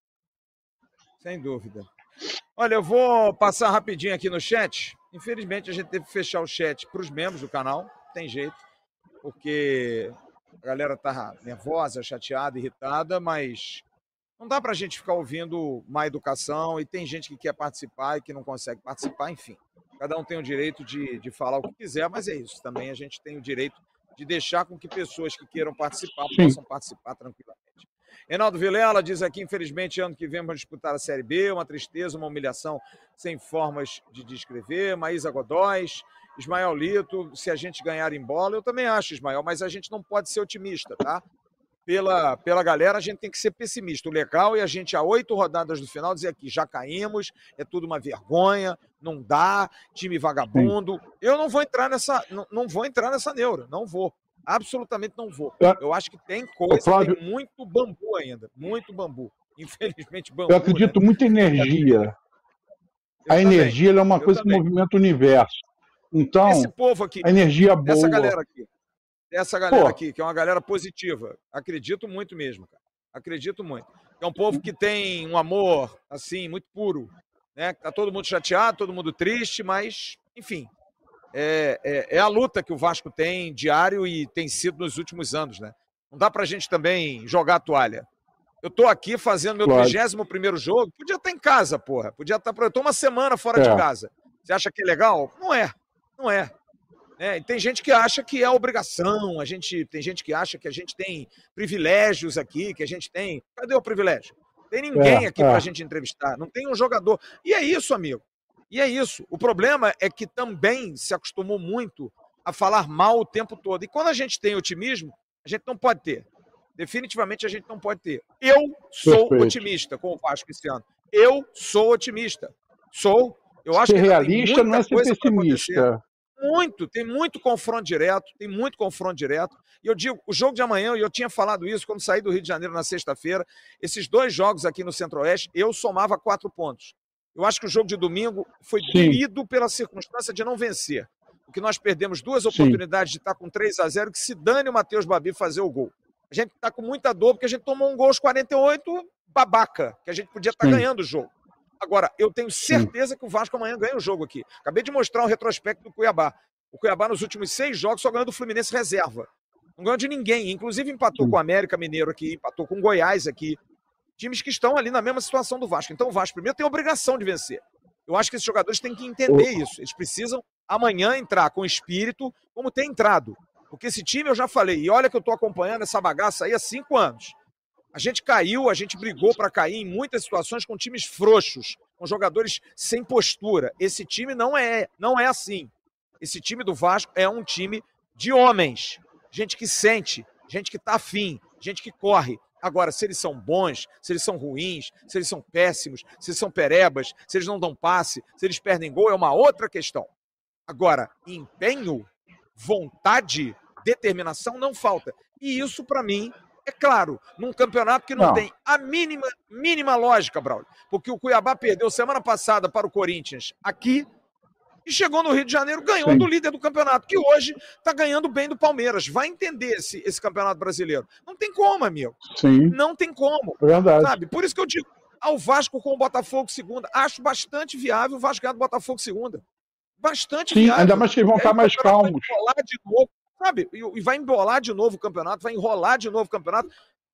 Sem dúvida. Olha, eu vou passar rapidinho aqui no chat. Infelizmente, a gente teve que fechar o chat para os membros do canal. Tem jeito, porque a galera tá nervosa, chateada, irritada, mas não dá para a gente ficar ouvindo má educação e tem gente que quer participar e que não consegue participar, enfim. Cada um tem o direito de, de falar o que quiser, mas é isso. Também a gente tem o direito de deixar com que pessoas que queiram participar possam participar tranquilamente. Reinaldo Vilela diz aqui, infelizmente, ano que vem vamos disputar a Série B, uma tristeza, uma humilhação sem formas de descrever. Maísa Godóis, Ismael Lito, se a gente ganhar em bola, eu também acho, Ismael, mas a gente não pode ser otimista, tá? Pela, pela galera, a gente tem que ser pessimista. O legal é a gente, a oito rodadas do final, dizer aqui, já caímos, é tudo uma vergonha, não dá, time vagabundo. Sim. Eu não vou entrar nessa, não, não vou entrar nessa neura, não vou. Absolutamente não vou. Eu acho que tem coisa, Flávio, tem muito bambu ainda, muito bambu. Infelizmente, bambu. Eu acredito né? muito em energia. Eu a também. energia é uma coisa que movimenta o universo. Então, Esse povo aqui, a energia boa. Essa galera aqui, essa galera Pô. aqui, que é uma galera positiva. Acredito muito mesmo, cara. Acredito muito. É um povo que tem um amor, assim, muito puro. Né? Tá todo mundo chateado, todo mundo triste, mas, enfim, é, é, é, a luta que o Vasco tem diário e tem sido nos últimos anos, né? Não dá pra gente também jogar a toalha. Eu tô aqui fazendo meu claro. primeiro jogo, podia estar em casa, porra. Podia estar. Eu tô uma semana fora é. de casa. Você acha que é legal? Não é. Não é. É, e tem gente que acha que é obrigação, a gente tem gente que acha que a gente tem privilégios aqui, que a gente tem. Cadê o privilégio? Tem ninguém é, aqui é. para a gente entrevistar, não tem um jogador. E é isso, amigo. E é isso. O problema é que também se acostumou muito a falar mal o tempo todo. E quando a gente tem otimismo, a gente não pode ter. Definitivamente a gente não pode ter. Eu sou Perfeito. otimista com o Vasco esse ano. Eu sou otimista. Sou. Eu acho ser que realista não é ser pessimista. Muito, tem muito confronto direto, tem muito confronto direto. E eu digo, o jogo de amanhã, e eu tinha falado isso quando saí do Rio de Janeiro na sexta-feira, esses dois jogos aqui no Centro-Oeste, eu somava quatro pontos. Eu acho que o jogo de domingo foi doído pela circunstância de não vencer. Porque nós perdemos duas oportunidades Sim. de estar com 3 a 0 que se dane o Matheus Babi fazer o gol. A gente está com muita dor porque a gente tomou um gol aos 48 babaca, que a gente podia estar tá ganhando o jogo. Agora, eu tenho certeza que o Vasco amanhã ganha o jogo aqui. Acabei de mostrar um retrospecto do Cuiabá. O Cuiabá, nos últimos seis jogos, só ganhou do Fluminense reserva. Não ganhou de ninguém. Inclusive, empatou Sim. com o América Mineiro aqui, empatou com o Goiás aqui. Times que estão ali na mesma situação do Vasco. Então, o Vasco, primeiro, tem a obrigação de vencer. Eu acho que esses jogadores têm que entender isso. Eles precisam amanhã entrar com espírito, como tem entrado. Porque esse time, eu já falei, e olha que eu estou acompanhando essa bagaça aí há cinco anos. A gente caiu, a gente brigou para cair em muitas situações com times frouxos, com jogadores sem postura. Esse time não é, não é assim. Esse time do Vasco é um time de homens, gente que sente, gente que está afim, gente que corre. Agora, se eles são bons, se eles são ruins, se eles são péssimos, se eles são perebas, se eles não dão passe, se eles perdem gol, é uma outra questão. Agora, empenho, vontade, determinação não falta. E isso, para mim, é claro, num campeonato que não, não, tem a mínima, mínima lógica, Braulio. Porque o Cuiabá perdeu semana passada para o Corinthians aqui e chegou no Rio de Janeiro, ganhou Sim. do líder do campeonato, que hoje está ganhando bem do Palmeiras. Vai entender esse, esse campeonato brasileiro. Não tem como, amigo. Sim. Não tem como. É verdade. Sabe? Por isso que eu digo, ao Vasco com o Botafogo segunda. Acho bastante viável o Vasco ganhar do Botafogo segunda. Bastante Sim, viável. ainda mais que eles vão estar mais calmos. de novo sabe? E, vai embolar de novo o campeonato, vai enrolar de novo o campeonato.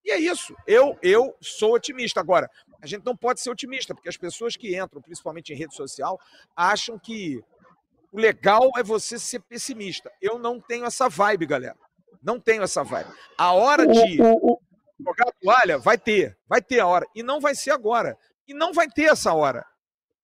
E é isso. Eu, eu sou otimista. Agora, a gente não pode ser otimista, porque as pessoas que entram, principalmente em rede social, acham que o legal é você ser pessimista. Eu não tenho essa vibe, galera. Não tenho essa vibe. A hora de. Jogar a toalha, vai ter, vai ter a hora. E não vai ser agora. E não vai ter essa hora.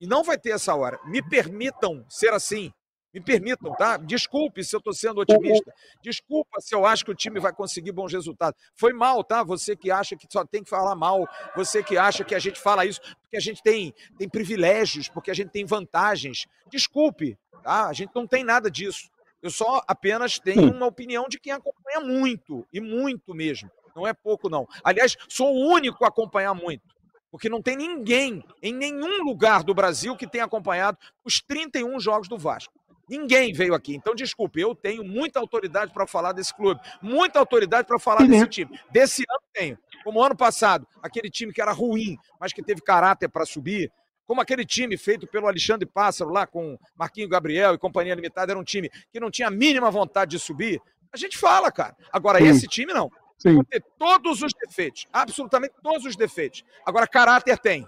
E não vai ter essa hora. Me permitam ser assim. Me permitam, tá? Desculpe se eu estou sendo otimista. Desculpa se eu acho que o time vai conseguir bons resultados. Foi mal, tá? Você que acha que só tem que falar mal, você que acha que a gente fala isso porque a gente tem, tem privilégios, porque a gente tem vantagens. Desculpe, tá? A gente não tem nada disso. Eu só apenas tenho uma opinião de quem acompanha muito, e muito mesmo. Não é pouco, não. Aliás, sou o único a acompanhar muito. Porque não tem ninguém em nenhum lugar do Brasil que tenha acompanhado os 31 jogos do Vasco. Ninguém veio aqui. Então, desculpe, eu tenho muita autoridade para falar desse clube, muita autoridade para falar desse time. Desse ano tenho. Como ano passado, aquele time que era ruim, mas que teve caráter para subir. Como aquele time feito pelo Alexandre Pássaro lá com Marquinho Gabriel e Companhia Limitada, era um time que não tinha a mínima vontade de subir. A gente fala, cara. Agora, Sim. esse time não. Sim. Pode ter todos os defeitos, absolutamente todos os defeitos. Agora, caráter tem.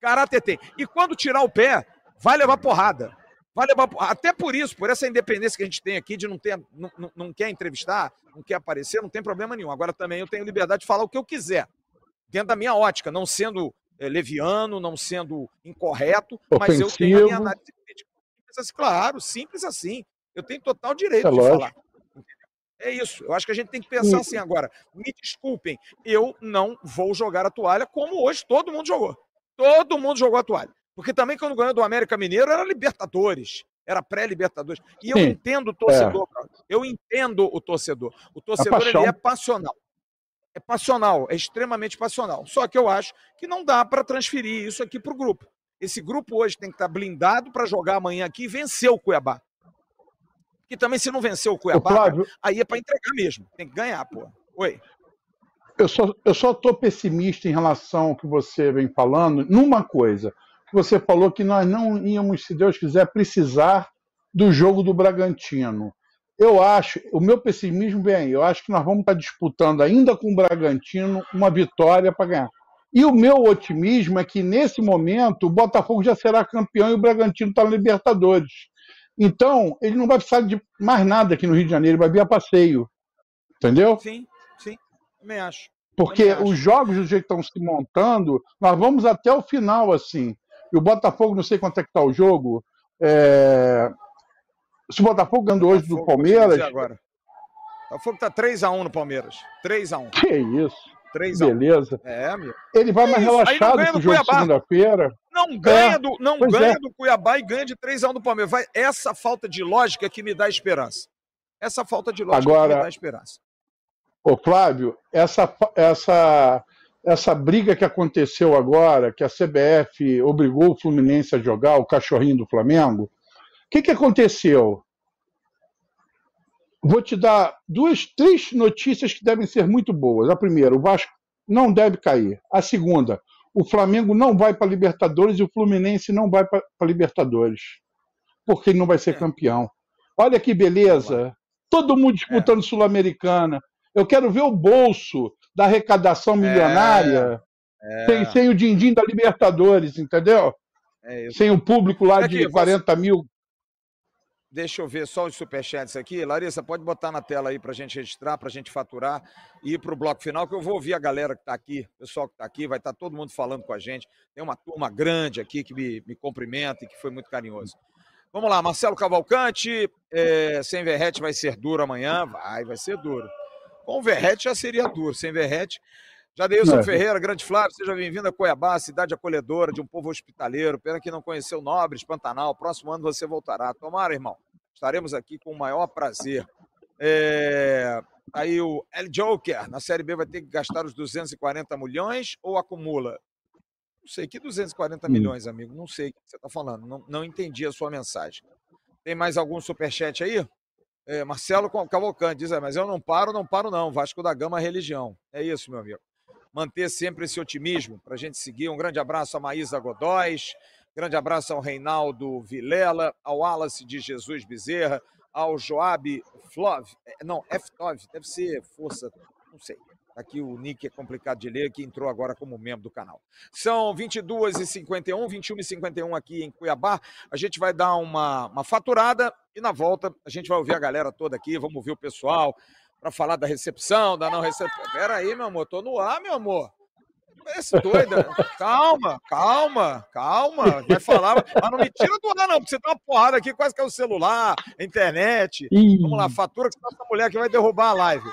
Caráter tem. E quando tirar o pé, vai levar porrada. Vai levar, até por isso, por essa independência que a gente tem aqui de não ter, não, não, quer entrevistar, não quer aparecer, não tem problema nenhum. Agora também eu tenho liberdade de falar o que eu quiser, dentro da minha ótica, não sendo é, leviano, não sendo incorreto, Ofensivo. mas eu tenho a minha análise crítica. Assim, claro, simples assim. Eu tenho total direito é de lógico. falar. É isso. Eu acho que a gente tem que pensar assim agora. Me desculpem, eu não vou jogar a toalha como hoje todo mundo jogou. Todo mundo jogou a toalha. Porque também quando ganhou do América Mineiro era Libertadores, era pré-Libertadores. E eu Sim, entendo o torcedor, é. eu entendo o torcedor. O torcedor ele é passional. É passional, é extremamente passional. Só que eu acho que não dá para transferir isso aqui para o grupo. Esse grupo hoje tem que estar tá blindado para jogar amanhã aqui e vencer o Cuiabá. Que também, se não vencer o Cuiabá, Flávio, aí é para entregar mesmo. Tem que ganhar, pô. Oi. Eu só, eu só tô pessimista em relação ao que você vem falando numa coisa você falou que nós não íamos, se Deus quiser, precisar do jogo do Bragantino. Eu acho, o meu pessimismo vem aí, eu acho que nós vamos estar disputando ainda com o Bragantino uma vitória para ganhar. E o meu otimismo é que nesse momento o Botafogo já será campeão e o Bragantino está na Libertadores. Então, ele não vai precisar de mais nada aqui no Rio de Janeiro, ele vai vir a passeio. Entendeu? Sim, sim, também acho. Porque os jogos do jeito que estão se montando, nós vamos até o final assim. E o Botafogo, não sei quanto é que está o jogo. É... Se o Botafogo ganhando hoje do Palmeiras. Agora. O Botafogo está 3x1 no Palmeiras. 3x1. Que isso. 3 Beleza. É, amigo. Ele vai mais relaxado pro jogo de segunda-feira. Não ganha, é, do, não ganha é. do Cuiabá e ganha de 3x1 do Palmeiras. Vai, essa falta de lógica que me dá esperança. Essa falta de lógica Agora, que me dá esperança. Ô, Flávio, essa, essa essa briga que aconteceu agora, que a CBF obrigou o Fluminense a jogar, o cachorrinho do Flamengo, o que, que aconteceu? Vou te dar duas, três notícias que devem ser muito boas. A primeira, o Vasco não deve cair. A segunda, o Flamengo não vai para a Libertadores e o Fluminense não vai para a Libertadores, porque ele não vai ser é. campeão. Olha que beleza! Todo mundo disputando é. Sul-Americana. Eu quero ver o bolso da arrecadação é, milionária, é, é. Sem, sem o din-din da Libertadores, entendeu? É sem o público lá aqui, de 40 você... mil. Deixa eu ver só os superchats aqui. Larissa, pode botar na tela aí para a gente registrar, para a gente faturar e ir para o bloco final, que eu vou ouvir a galera que está aqui, o pessoal que está aqui, vai estar tá todo mundo falando com a gente. Tem uma turma grande aqui que me, me cumprimenta e que foi muito carinhoso. Vamos lá, Marcelo Cavalcante, é, sem Verrete vai ser duro amanhã? Vai, vai ser duro. Com o Verrete já seria duro, sem Verrete. Jadeilson é. Ferreira, Grande Flávio, seja bem-vindo a Cuiabá, cidade acolhedora de um povo hospitaleiro. Pena que não conheceu Nobres, Pantanal. Próximo ano você voltará. Tomara, irmão. Estaremos aqui com o maior prazer. É... Aí o El Joker, na Série B, vai ter que gastar os 240 milhões ou acumula? Não sei, que 240 hum. milhões, amigo? Não sei o que você está falando. Não, não entendi a sua mensagem. Tem mais algum superchat aí? É, Marcelo Cavalcante diz, é, mas eu não paro, não paro não. Vasco da Gama religião. É isso, meu amigo. Manter sempre esse otimismo para a gente seguir. Um grande abraço a Maísa Godóis, grande abraço ao Reinaldo Vilela, ao Wallace de Jesus Bezerra, ao Joab Flov, é, não, F9, deve ser força, não sei. Aqui o nick é complicado de ler, que entrou agora como membro do canal. São 22h51, 21h51 aqui em Cuiabá. A gente vai dar uma, uma faturada e na volta a gente vai ouvir a galera toda aqui, vamos ouvir o pessoal. para falar da recepção, da não recepção. Peraí, meu amor, tô no ar, meu amor. Esse doida. Calma, calma, calma. Vai falar, mas não me tira do ar, não, porque você tá uma porrada aqui, quase que é o celular, a internet. Vamos lá, fatura que essa mulher que vai derrubar a live.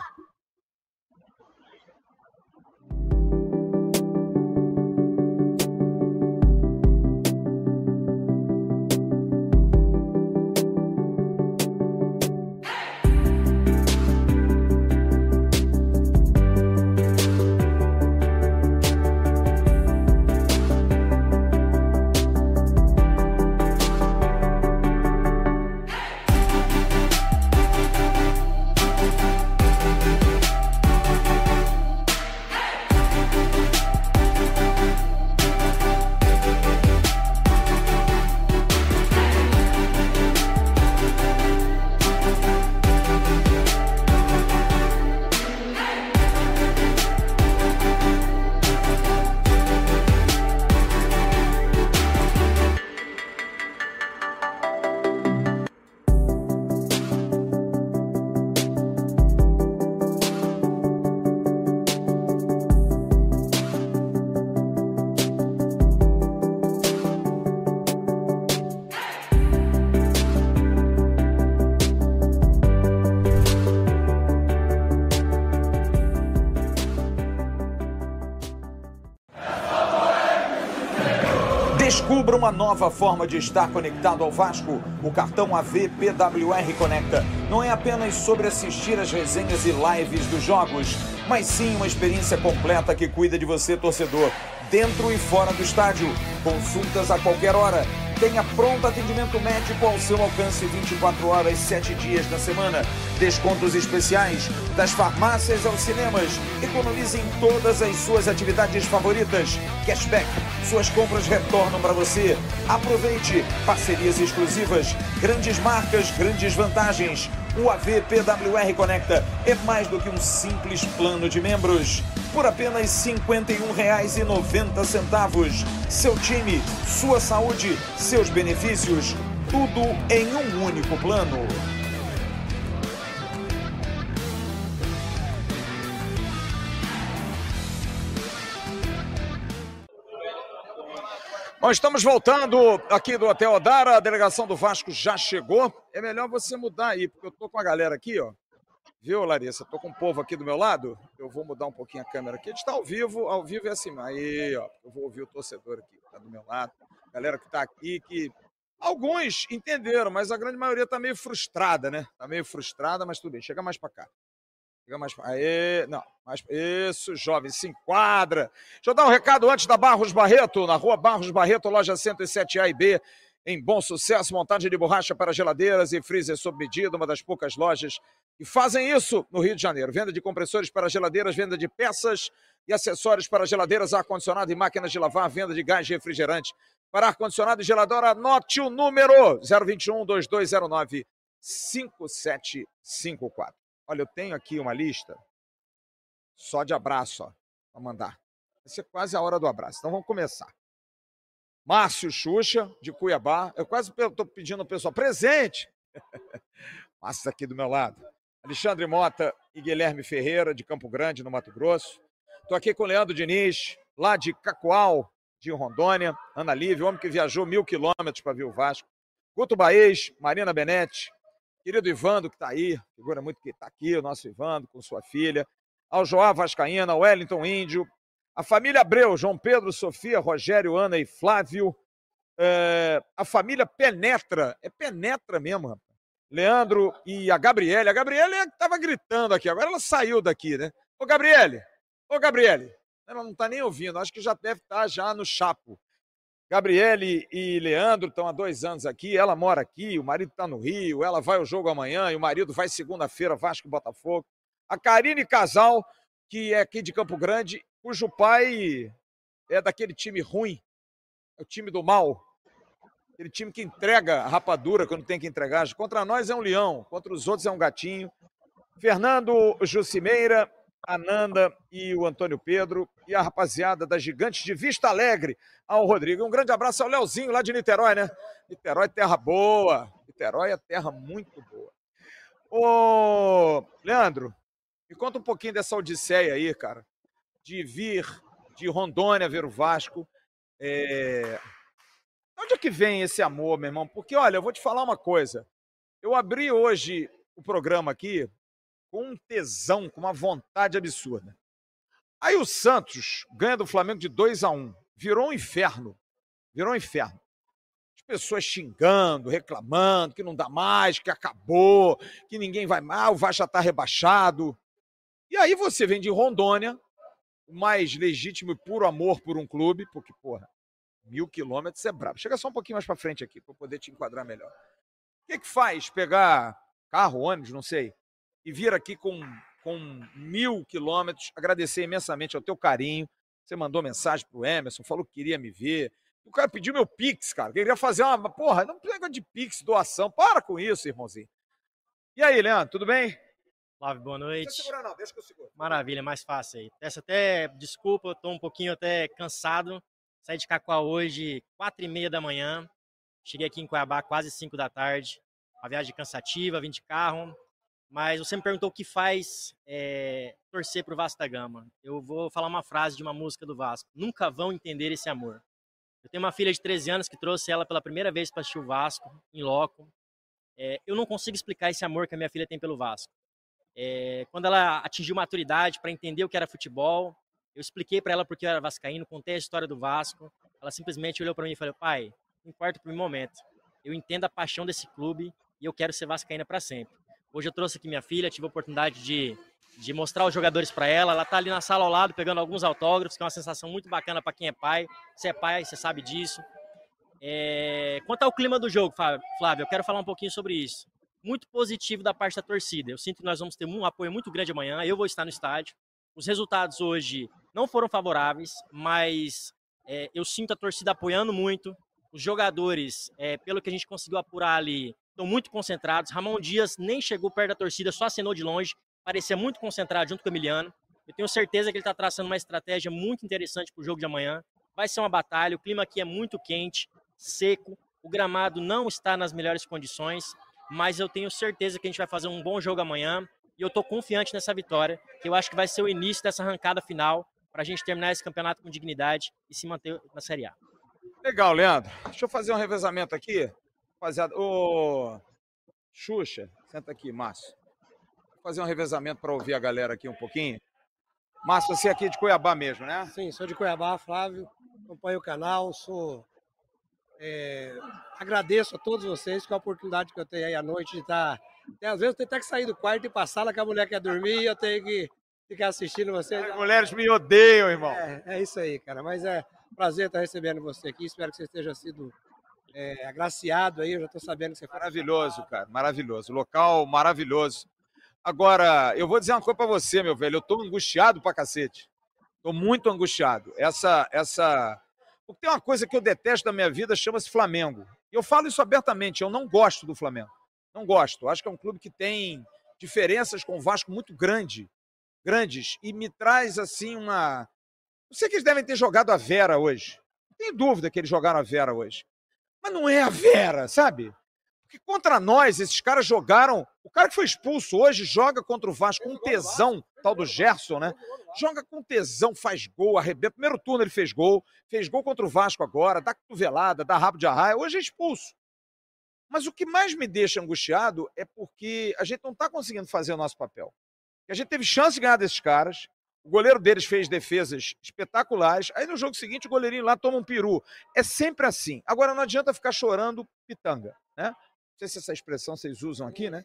Uma nova forma de estar conectado ao Vasco. O cartão AV PWR Conecta não é apenas sobre assistir as resenhas e lives dos jogos, mas sim uma experiência completa que cuida de você, torcedor, dentro e fora do estádio. Consultas a qualquer hora Tenha pronto atendimento médico ao seu alcance 24 horas, 7 dias da semana. Descontos especiais das farmácias aos cinemas. Economize em todas as suas atividades favoritas. Cashback. Suas compras retornam para você. Aproveite parcerias exclusivas, grandes marcas, grandes vantagens. O AVPWR Conecta é mais do que um simples plano de membros. Por apenas R$ 51,90. Seu time, sua saúde, seus benefícios, tudo em um único plano. Estamos voltando aqui do Hotel Odara, a delegação do Vasco já chegou. É melhor você mudar aí, porque eu tô com a galera aqui, ó. Viu, Larissa? Tô com o povo aqui do meu lado. Eu vou mudar um pouquinho a câmera aqui. A gente tá ao vivo, ao vivo é assim. Aí, ó, eu vou ouvir o torcedor aqui, que tá do meu lado. Galera que tá aqui, que alguns entenderam, mas a grande maioria tá meio frustrada, né? Tá meio frustrada, mas tudo bem. Chega mais para cá. Chega mais. Aê, não, mais... Isso, jovem, se enquadra. Deixa eu dar um recado antes da Barros Barreto, na rua Barros Barreto, loja 107A e B, em bom sucesso, montagem de borracha para geladeiras e freezer sob medida, uma das poucas lojas que fazem isso no Rio de Janeiro. Venda de compressores para geladeiras, venda de peças e acessórios para geladeiras, ar-condicionado e máquinas de lavar, venda de gás refrigerante para ar-condicionado e geladora. Anote o número 021 2209 5754. Olha, eu tenho aqui uma lista só de abraço, ó, para mandar. Vai ser quase a hora do abraço. Então vamos começar. Márcio Xuxa, de Cuiabá. Eu quase estou pedindo ao pessoal presente. [LAUGHS] Márcio aqui do meu lado. Alexandre Mota e Guilherme Ferreira, de Campo Grande, no Mato Grosso. Estou aqui com o Leandro Diniz, lá de Cacoal, de Rondônia. Ana Lívia, homem que viajou mil quilômetros para ver o Vasco. Guto Baez, Marina Benetti, Querido Ivando, que está aí, figura muito que está aqui, o nosso Ivando, com sua filha. Ao Joá Vascaína, Wellington Índio. A família Abreu, João Pedro, Sofia, Rogério, Ana e Flávio. É, a família Penetra, é Penetra mesmo, rapaz. Leandro e a Gabriele. A Gabriele estava gritando aqui, agora ela saiu daqui, né? Ô, Gabriele! Ô, Gabriele! Ela não está nem ouvindo, acho que já deve estar tá já no chapo. Gabriele e Leandro estão há dois anos aqui, ela mora aqui, o marido está no Rio, ela vai ao jogo amanhã e o marido vai segunda-feira, Vasco e Botafogo. A Karine Casal, que é aqui de Campo Grande, cujo pai é daquele time ruim, é o time do mal, aquele time que entrega a rapadura quando tem que entregar. Contra nós é um leão, contra os outros é um gatinho. Fernando Jucimeira, a Nanda e o Antônio Pedro e a rapaziada das Gigantes de Vista Alegre, ao Rodrigo. Um grande abraço ao Leozinho lá de Niterói, né? Niterói, terra boa. Niterói é terra muito boa. Ô, Leandro, Me conta um pouquinho dessa odisseia aí, cara, de vir de Rondônia ver o Vasco. É... Onde é que vem esse amor, meu irmão? Porque, olha, eu vou te falar uma coisa. Eu abri hoje o programa aqui com um tesão, com uma vontade absurda. Aí o Santos ganha do Flamengo de 2 a 1 um. Virou um inferno. Virou um inferno. As pessoas xingando, reclamando que não dá mais, que acabou, que ninguém vai mal, o Vasco já está rebaixado. E aí você vem de Rondônia, o mais legítimo e puro amor por um clube, porque, porra, mil quilômetros é brabo. Chega só um pouquinho mais para frente aqui, para poder te enquadrar melhor. O que, que faz pegar carro, ônibus, não sei, e vir aqui com, com mil quilômetros, agradecer imensamente ao teu carinho. Você mandou mensagem pro Emerson, falou que queria me ver. O cara pediu meu Pix, cara. Queria fazer uma. Porra, não pega de Pix, doação. Para com isso, irmãozinho. E aí, Leandro, tudo bem? Flávio, boa noite. Não segurar, não, deixa que eu seguro. Maravilha, mais fácil aí. Peço até desculpa, eu tô um pouquinho até cansado. Saí de Cacoal hoje, quatro e meia da manhã. Cheguei aqui em Cuiabá quase cinco da tarde. Uma viagem cansativa, vim de carro. Mas você me perguntou o que faz é, torcer pro Vasco da Gama. Eu vou falar uma frase de uma música do Vasco. Nunca vão entender esse amor. Eu tenho uma filha de 13 anos que trouxe ela pela primeira vez para assistir o Vasco, em loco. É, eu não consigo explicar esse amor que a minha filha tem pelo Vasco. É, quando ela atingiu maturidade para entender o que era futebol, eu expliquei para ela porque eu era vascaíno, contei a história do Vasco. Ela simplesmente olhou para mim e falou: "Pai, não importa o momento. Eu entendo a paixão desse clube e eu quero ser vascaína para sempre." Hoje eu trouxe aqui minha filha, tive a oportunidade de, de mostrar os jogadores para ela. Ela está ali na sala ao lado pegando alguns autógrafos, que é uma sensação muito bacana para quem é pai. Você é pai, você sabe disso. É... Quanto ao clima do jogo, Flávio, eu quero falar um pouquinho sobre isso muito positivo da parte da torcida. Eu sinto que nós vamos ter um apoio muito grande amanhã. Eu vou estar no estádio. Os resultados hoje não foram favoráveis, mas é, eu sinto a torcida apoiando muito. Os jogadores, é, pelo que a gente conseguiu apurar ali, estão muito concentrados. Ramon Dias nem chegou perto da torcida, só acenou de longe. Parecia muito concentrado junto com o Emiliano. Eu tenho certeza que ele está traçando uma estratégia muito interessante para o jogo de amanhã. Vai ser uma batalha. O clima aqui é muito quente, seco. O gramado não está nas melhores condições mas eu tenho certeza que a gente vai fazer um bom jogo amanhã e eu estou confiante nessa vitória, que eu acho que vai ser o início dessa arrancada final para a gente terminar esse campeonato com dignidade e se manter na Série A. Legal, Leandro. Deixa eu fazer um revezamento aqui. Rapaziada, ô Xuxa, senta aqui, Márcio. Vou fazer um revezamento para ouvir a galera aqui um pouquinho. Márcio, você é aqui de Cuiabá mesmo, né? Sim, sou de Cuiabá, Flávio. Acompanho o canal, sou é, agradeço a todos vocês com a oportunidade que eu tenho aí à noite de estar. Tá, às vezes eu tenho até que sair do quarto e ir para a sala que a mulher quer dormir e eu tenho que ficar assistindo vocês. As mulheres me odeiam, irmão. É, é isso aí, cara. Mas é prazer estar recebendo você aqui. Espero que você esteja sido é, agraciado aí. Eu já estou sabendo que você foi. Maravilhoso, cara. Maravilhoso. Local maravilhoso. Agora, eu vou dizer uma coisa para você, meu velho. Eu estou angustiado pra cacete. Estou muito angustiado. Essa, essa porque tem uma coisa que eu detesto da minha vida, chama-se Flamengo. E eu falo isso abertamente, eu não gosto do Flamengo. Não gosto. Acho que é um clube que tem diferenças com o Vasco muito grande, grandes, e me traz assim uma. Eu sei que eles devem ter jogado a Vera hoje. Não tenho dúvida que eles jogaram a Vera hoje. Mas não é a Vera, sabe? Porque contra nós, esses caras jogaram. O cara que foi expulso hoje joga contra o Vasco com tesão, tal do Gerson, né? Joga com tesão, faz gol, arrebenta. Primeiro turno ele fez gol, fez gol contra o Vasco agora, dá cotovelada, dá rabo de arraia. Hoje é expulso. Mas o que mais me deixa angustiado é porque a gente não está conseguindo fazer o nosso papel. A gente teve chance de ganhar desses caras, o goleiro deles fez defesas espetaculares. Aí no jogo seguinte o goleirinho lá toma um peru. É sempre assim. Agora não adianta ficar chorando pitanga, né? Não sei se essa expressão vocês usam aqui, né?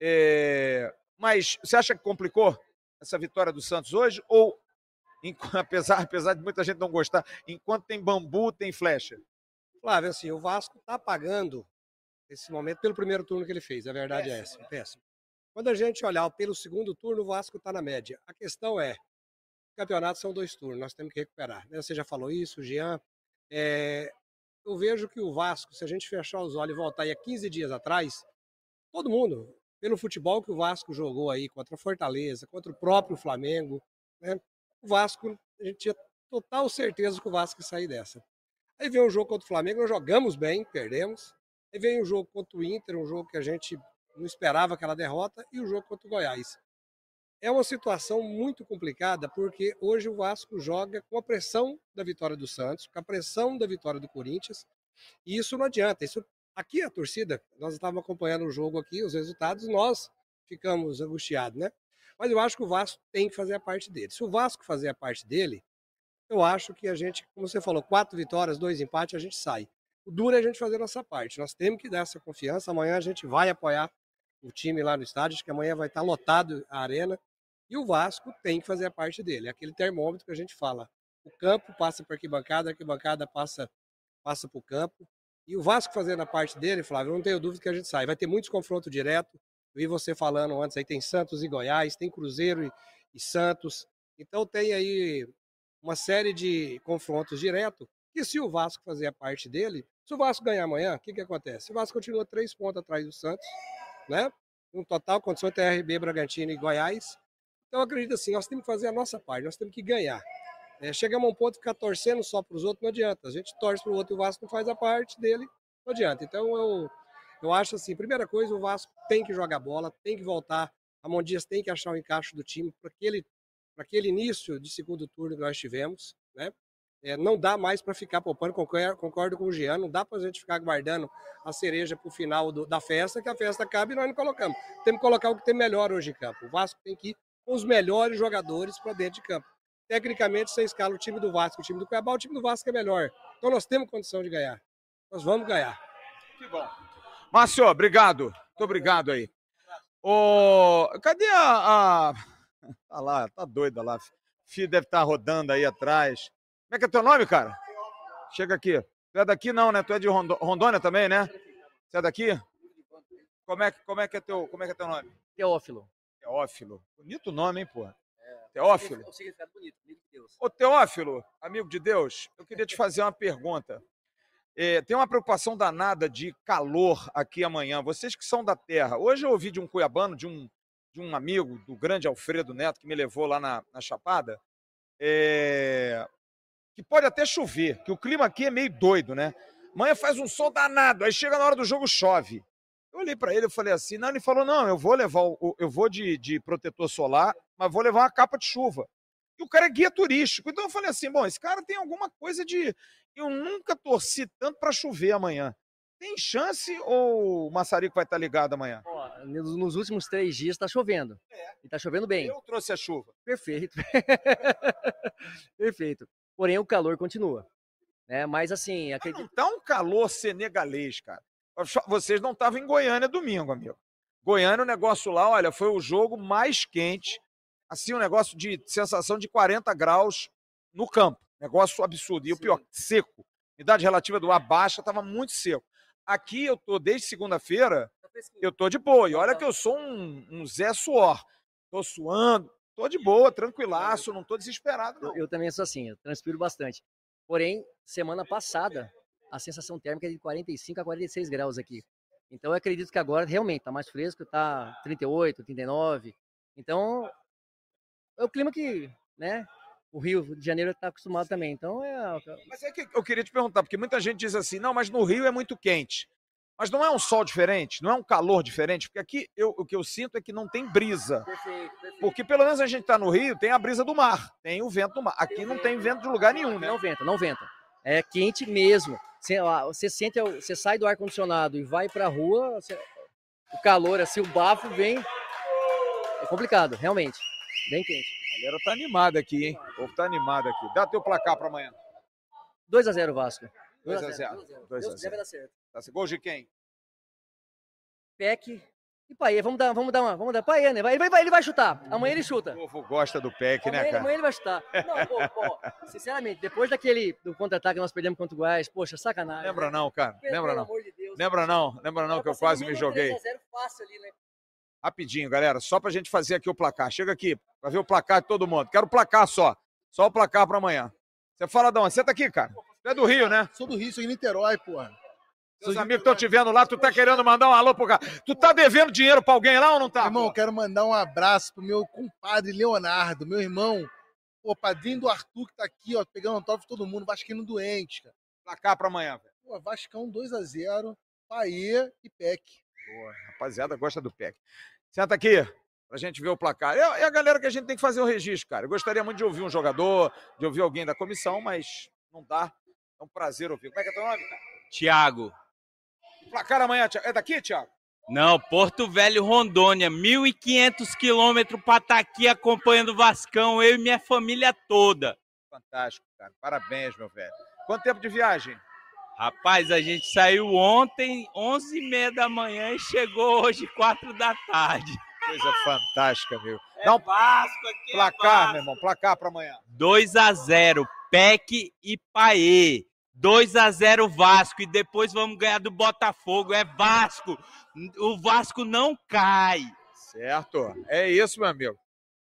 É... Mas você acha que complicou essa vitória do Santos hoje? Ou, [LAUGHS] apesar, apesar de muita gente não gostar, enquanto tem bambu, tem flecha? Flávio, assim, o Vasco está pagando esse momento pelo primeiro turno que ele fez. A verdade é péssimo, é essa. Péssimo. Quando a gente olhar pelo segundo turno, o Vasco está na média. A questão é, campeonatos são dois turnos, nós temos que recuperar. Né? Você já falou isso, Jean. É, eu vejo que o Vasco, se a gente fechar os olhos e voltar aí a 15 dias atrás, todo mundo, pelo futebol que o Vasco jogou aí contra a Fortaleza, contra o próprio Flamengo, né? O Vasco, a gente tinha total certeza que o Vasco ia sair dessa. Aí veio um jogo contra o Flamengo, nós jogamos bem, perdemos. Aí veio um jogo contra o Inter, um jogo que a gente não esperava aquela derrota, e o jogo contra o Goiás. é uma situação muito complicada, porque hoje o Vasco joga com a pressão da vitória do Santos, com a pressão da vitória do Corinthians, e isso não adianta. Isso, aqui a torcida, nós estávamos acompanhando o jogo aqui, os resultados, nós ficamos angustiados, né? Mas eu acho que o Vasco tem que fazer a parte dele. Se o Vasco fazer a parte dele, eu acho que a gente, como você falou, quatro vitórias, dois empates, a gente sai. O duro é a gente fazer a nossa parte. Nós temos que dar essa confiança. Amanhã a gente vai apoiar o time lá no estádio, acho que amanhã vai estar lotado a arena. E o Vasco tem que fazer a parte dele. É aquele termômetro que a gente fala. O campo passa para arquibancada, a arquibancada passa, passa para o campo. E o Vasco fazendo a parte dele, Flávio, não tenho dúvida que a gente sai. Vai ter muitos confrontos direto. Eu vi você falando antes aí, tem Santos e Goiás, tem Cruzeiro e, e Santos. Então tem aí uma série de confrontos direto. E se o Vasco fazer a parte dele, se o Vasco ganhar amanhã, o que, que acontece? O Vasco continua três pontos atrás do Santos, né? Um total, condição TRB, Bragantino e Goiás. Então, acredito assim, nós temos que fazer a nossa parte, nós temos que ganhar. É, chegamos a um ponto de ficar torcendo só para os outros, não adianta. A gente torce para o outro e o Vasco não faz a parte dele, não adianta. Então, eu, eu acho assim, primeira coisa, o Vasco tem que jogar bola, tem que voltar. A Mondias tem que achar o encaixe do time para aquele, aquele início de segundo turno que nós tivemos, né? É, não dá mais para ficar poupando, concordo, concordo, com o Jean, não dá para a gente ficar guardando a cereja para o final do, da festa, que a festa acaba e nós não colocamos. Temos que colocar o que tem melhor hoje em campo. O Vasco tem que ir com os melhores jogadores para dentro de campo. Tecnicamente, você escala o time do Vasco, o time do Cuiabá, o time do Vasco é melhor. Então nós temos condição de ganhar. Nós vamos ganhar. Que bom. Márcio, obrigado. Muito obrigado aí. Ô, cadê a, a... [LAUGHS] Tá lá, tá doida lá. Filho deve estar tá rodando aí atrás. Como é que é teu nome, cara? Chega aqui. Tu é daqui não, né? Tu é de Rondônia também, né? Você é daqui? Como é, como é, que, é teu, como é que é teu nome? Teófilo. Teófilo. Bonito nome, hein, pô? É, Teófilo. O significado bonito, amigo de Deus. Ô, Teófilo, amigo de Deus, eu queria te fazer uma pergunta. É, tem uma preocupação danada de calor aqui amanhã. Vocês que são da terra. Hoje eu ouvi de um cuiabano, de um, de um amigo, do grande Alfredo Neto, que me levou lá na, na Chapada. É, que pode até chover, que o clima aqui é meio doido, né? Amanhã faz um sol danado, aí chega na hora do jogo chove. Eu olhei para ele e falei assim, não, ele falou, não, eu vou levar, o, eu vou de, de protetor solar, mas vou levar uma capa de chuva. E o cara é guia turístico. Então eu falei assim, bom, esse cara tem alguma coisa de... Eu nunca torci tanto para chover amanhã. Tem chance ou o maçarico vai estar tá ligado amanhã? Ó, nos últimos três dias está chovendo. É. E está chovendo bem. Eu trouxe a chuva. Perfeito. [LAUGHS] Perfeito. Porém, o calor continua. Né? Mas assim. Acredito... Não tá um calor senegalês, cara. Vocês não estavam em Goiânia domingo, amigo. Goiânia, o negócio lá, olha, foi o jogo mais quente. Assim, um negócio de sensação de 40 graus no campo. Negócio absurdo. E o pior, seco. Umidade relativa do ar baixa, estava muito seco. Aqui eu tô desde segunda-feira, tá eu tô de boa. E olha que eu sou um, um Zé Suor. Tô suando, Tô de boa, tranquilaço, não tô desesperado, não. Eu, eu também sou assim, eu transpiro bastante. Porém, semana passada, a sensação térmica é de 45 a 46 graus aqui. Então, eu acredito que agora realmente tá mais fresco, tá 38, 39. Então, é o clima que, né, o Rio de Janeiro está acostumado também. Então, é. Mas é que eu queria te perguntar, porque muita gente diz assim: não, mas no Rio é muito quente. Mas não é um sol diferente, não é um calor diferente, porque aqui eu, o que eu sinto é que não tem brisa. Perfeito, perfeito. Porque pelo menos a gente está no Rio, tem a brisa do mar, tem o vento do mar. Aqui não tem vento de lugar nenhum, né? Não venta, não venta. É quente mesmo. Você, você sente, você sai do ar condicionado e vai para a rua, você, o calor, assim, o bafo vem. É complicado, realmente. Bem quente. A galera tá animada aqui, hein? O povo tá animado aqui. Dá teu placar para amanhã. 2 a 0 Vasco. 2 a 0. 2 a 0. Vai dar certo. Tá, gol de quem? Peck e Paê. Vamos dar, vamos dar uma, vamos dar Paê, né? Ele vai, ele vai chutar. Amanhã ele chuta. O povo gosta do Peck, né, cara? Amanhã ele vai chutar. Não, pô, pô, [LAUGHS] sinceramente, depois daquele do contra-ataque que nós perdemos contra o Goiás, poxa, sacanagem. Lembra não, cara? Lembra não. De Deus, Lembra não, lembra não que eu quase me joguei. 0 fácil ali, né? Rapidinho, galera, só pra gente fazer aqui o placar. Chega aqui, pra ver o placar de todo mundo. Quero o placar só. Só o placar pra amanhã. Você fala onde? Você tá aqui, cara? Você é do Rio, né? Sou do Rio, sou em Niterói, porra. Seus amigos estão te vendo lá, tu tá querendo mandar um alô pro cara. Tu tá devendo dinheiro pra alguém lá ou não tá? Irmão, pô? quero mandar um abraço pro meu compadre Leonardo, meu irmão. Pô, padrinho do Arthur que tá aqui, ó, pegando autógrafo de todo mundo, Vasquinho doente, cara. Placar pra amanhã, velho. Pô, Vascão 2x0, Paê e Peck. Boa, rapaziada gosta do Peck. Senta aqui. Pra gente ver o placar. É, é a galera que a gente tem que fazer o registro, cara. Eu gostaria muito de ouvir um jogador, de ouvir alguém da comissão, mas não dá. É um prazer ouvir. Como é que é teu nome, cara? Tiago. Placar amanhã, Thiago. É daqui, Thiago? Não, Porto Velho, Rondônia. 1.500 quilômetros para estar aqui acompanhando o Vascão, eu e minha família toda. Fantástico, cara. Parabéns, meu velho. Quanto tempo de viagem? Rapaz, a gente saiu ontem, 11h30 da manhã e chegou hoje, 4 da tarde. Coisa fantástica, meu. É Dá um Vasco aqui, placar, meu irmão. Placar para amanhã. 2 a 0 PEC e Paê. 2 a 0 Vasco e depois vamos ganhar do Botafogo. É Vasco. O Vasco não cai. Certo. É isso, meu amigo.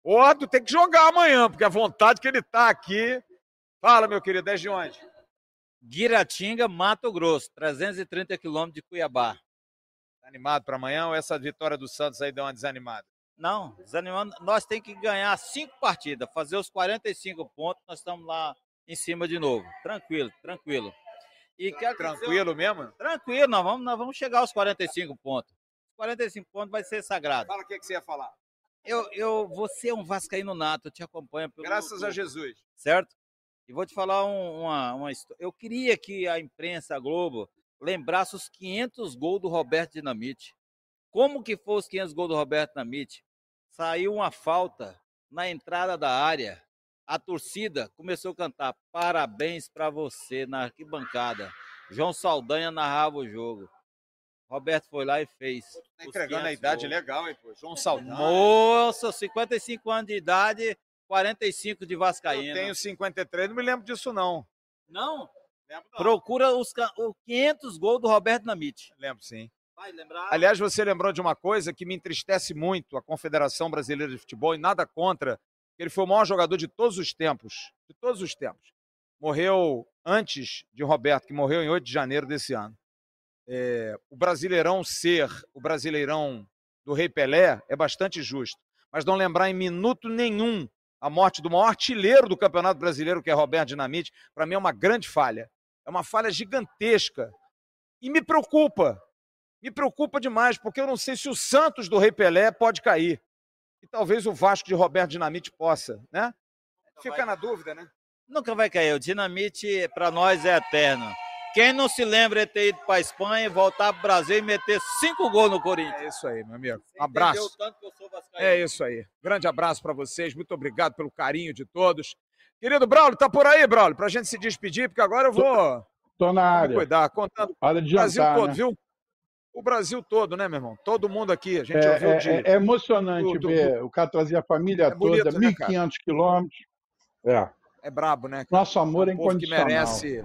O Otto tem que jogar amanhã, porque a vontade que ele tá aqui. Fala, meu querido, é de onde? Guiratinga, Mato Grosso, 330 quilômetros de Cuiabá. Tá animado para amanhã ou essa vitória do Santos aí deu uma desanimada? Não, desanimando. Nós temos que ganhar cinco partidas, fazer os 45 pontos, nós estamos lá em cima de novo. Tranquilo, tranquilo. E quero Tranquilo mesmo? Tranquilo, nós vamos, nós vamos chegar aos 45 pontos. Os 45 pontos vai ser sagrado. Fala o que, que você ia falar. Eu, eu, você é um vascaíno nato, eu te acompanho. Pelo Graças a Jesus. Certo? E vou te falar um- uma, uma história. Eu queria que a imprensa, a Globo, lembrasse os 500 gols do Roberto Dinamite. Como que foi os 500 gols do Roberto Dinamite? Saiu uma falta na entrada da área. A torcida começou a cantar parabéns para você na arquibancada. João Saldanha narrava o jogo. Roberto foi lá e fez. Tá os entregando a 500 idade gols. legal, hein, pô? João Saldanha. Moça, 55 anos de idade, 45 de Eu Vascaína. tenho 53, não me lembro disso, não. Não? Lembro, não. Procura os ca- o 500 gols do Roberto Namite. Lembro, sim. Vai lembrar? Aliás, você lembrou de uma coisa que me entristece muito, a Confederação Brasileira de Futebol, e nada contra, ele foi o maior jogador de todos os tempos, de todos os tempos. Morreu antes de Roberto, que morreu em 8 de janeiro desse ano. É, o Brasileirão ser o Brasileirão do Rei Pelé é bastante justo, mas não lembrar em minuto nenhum a morte do maior artilheiro do Campeonato Brasileiro, que é Roberto Dinamite, para mim é uma grande falha. É uma falha gigantesca. E me preocupa, me preocupa demais, porque eu não sei se o Santos do Rei Pelé pode cair. E talvez o Vasco de Roberto Dinamite possa, né? Fica na dúvida, né? Nunca vai cair. O Dinamite, para nós, é eterno. Quem não se lembra de ter ido para Espanha, voltar para o Brasil e meter cinco gols no Corinthians? É isso aí, meu amigo. Abraço. o tanto que eu sou vascaíno? É isso aí. Grande abraço para vocês. Muito obrigado pelo carinho de todos. Querido Braulio, tá por aí, Braulio, pra gente se despedir, porque agora eu vou Tô na me área. cuidar, contando Hora de o Brasil jantar, todo, né? viu? O Brasil todo, né, meu irmão? Todo mundo aqui. A gente É, ouviu é- de. é- é emocionante do- do- ver o cara trazer a família É bonito, toda, né, cara? 1.500 quilômetros. É. É brabo, né? cara? Nosso amor é um que incondicional. merece,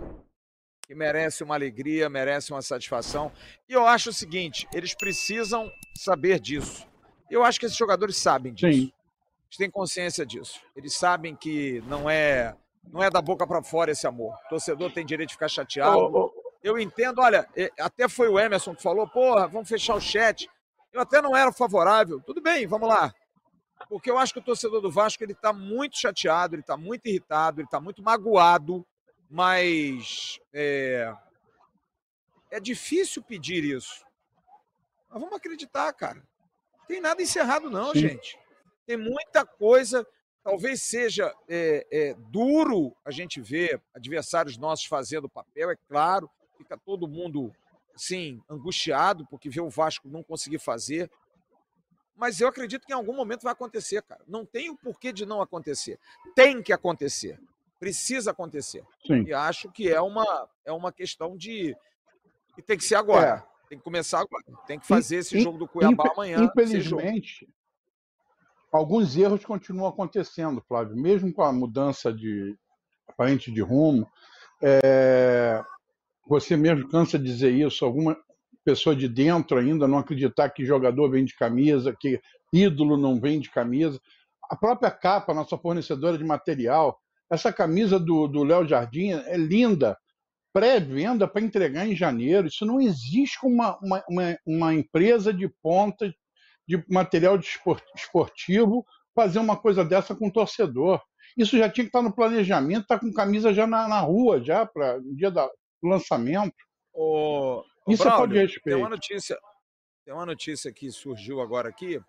que merece uma alegria, merece uma satisfação. E eu acho o seguinte: eles precisam saber disso. Eu acho que esses jogadores sabem disso. Sim. Eles têm consciência disso. Eles sabem que não é não é da boca para fora esse amor. O torcedor tem direito de ficar chateado. Ô, ô, Eu entendo, olha, até foi o Emerson que falou, porra, vamos fechar o chat. Eu até não era favorável. Tudo bem, vamos lá. Porque eu acho que o torcedor do Vasco ele está muito chateado, ele está muito irritado, ele está muito magoado, mas é, é difícil pedir isso. Mas vamos acreditar, cara. Não tem nada encerrado, não, Sim. gente. Tem muita coisa. Talvez seja é, é, duro a gente ver adversários nossos fazendo papel, é claro. Fica todo mundo, assim, angustiado porque vê o Vasco não conseguir fazer. Mas eu acredito que em algum momento vai acontecer, cara. Não tem o porquê de não acontecer. Tem que acontecer. Precisa acontecer. Sim. E acho que é uma, é uma questão de. E tem que ser agora. Tem que começar agora. Tem que fazer esse In- jogo do Cuiabá amanhã. Infelizmente, alguns erros continuam acontecendo, Flávio, mesmo com a mudança de aparente de rumo. é, você mesmo cansa de dizer isso. Alguma pessoa de dentro ainda não acreditar que jogador vende camisa, que ídolo não vende camisa. A própria capa, nossa fornecedora de material, essa camisa do Léo Jardim é linda pré-venda para entregar em janeiro. Isso não existe uma, uma, uma, uma empresa de ponta de material de espor- esportivo fazer uma coisa dessa com o torcedor. Isso já tinha que estar no planejamento, tá com camisa já na, na rua, já para dia da- lançamento. Ô, Isso é Braulio, respeito. Tem uma notícia, tem uma notícia que surgiu agora aqui.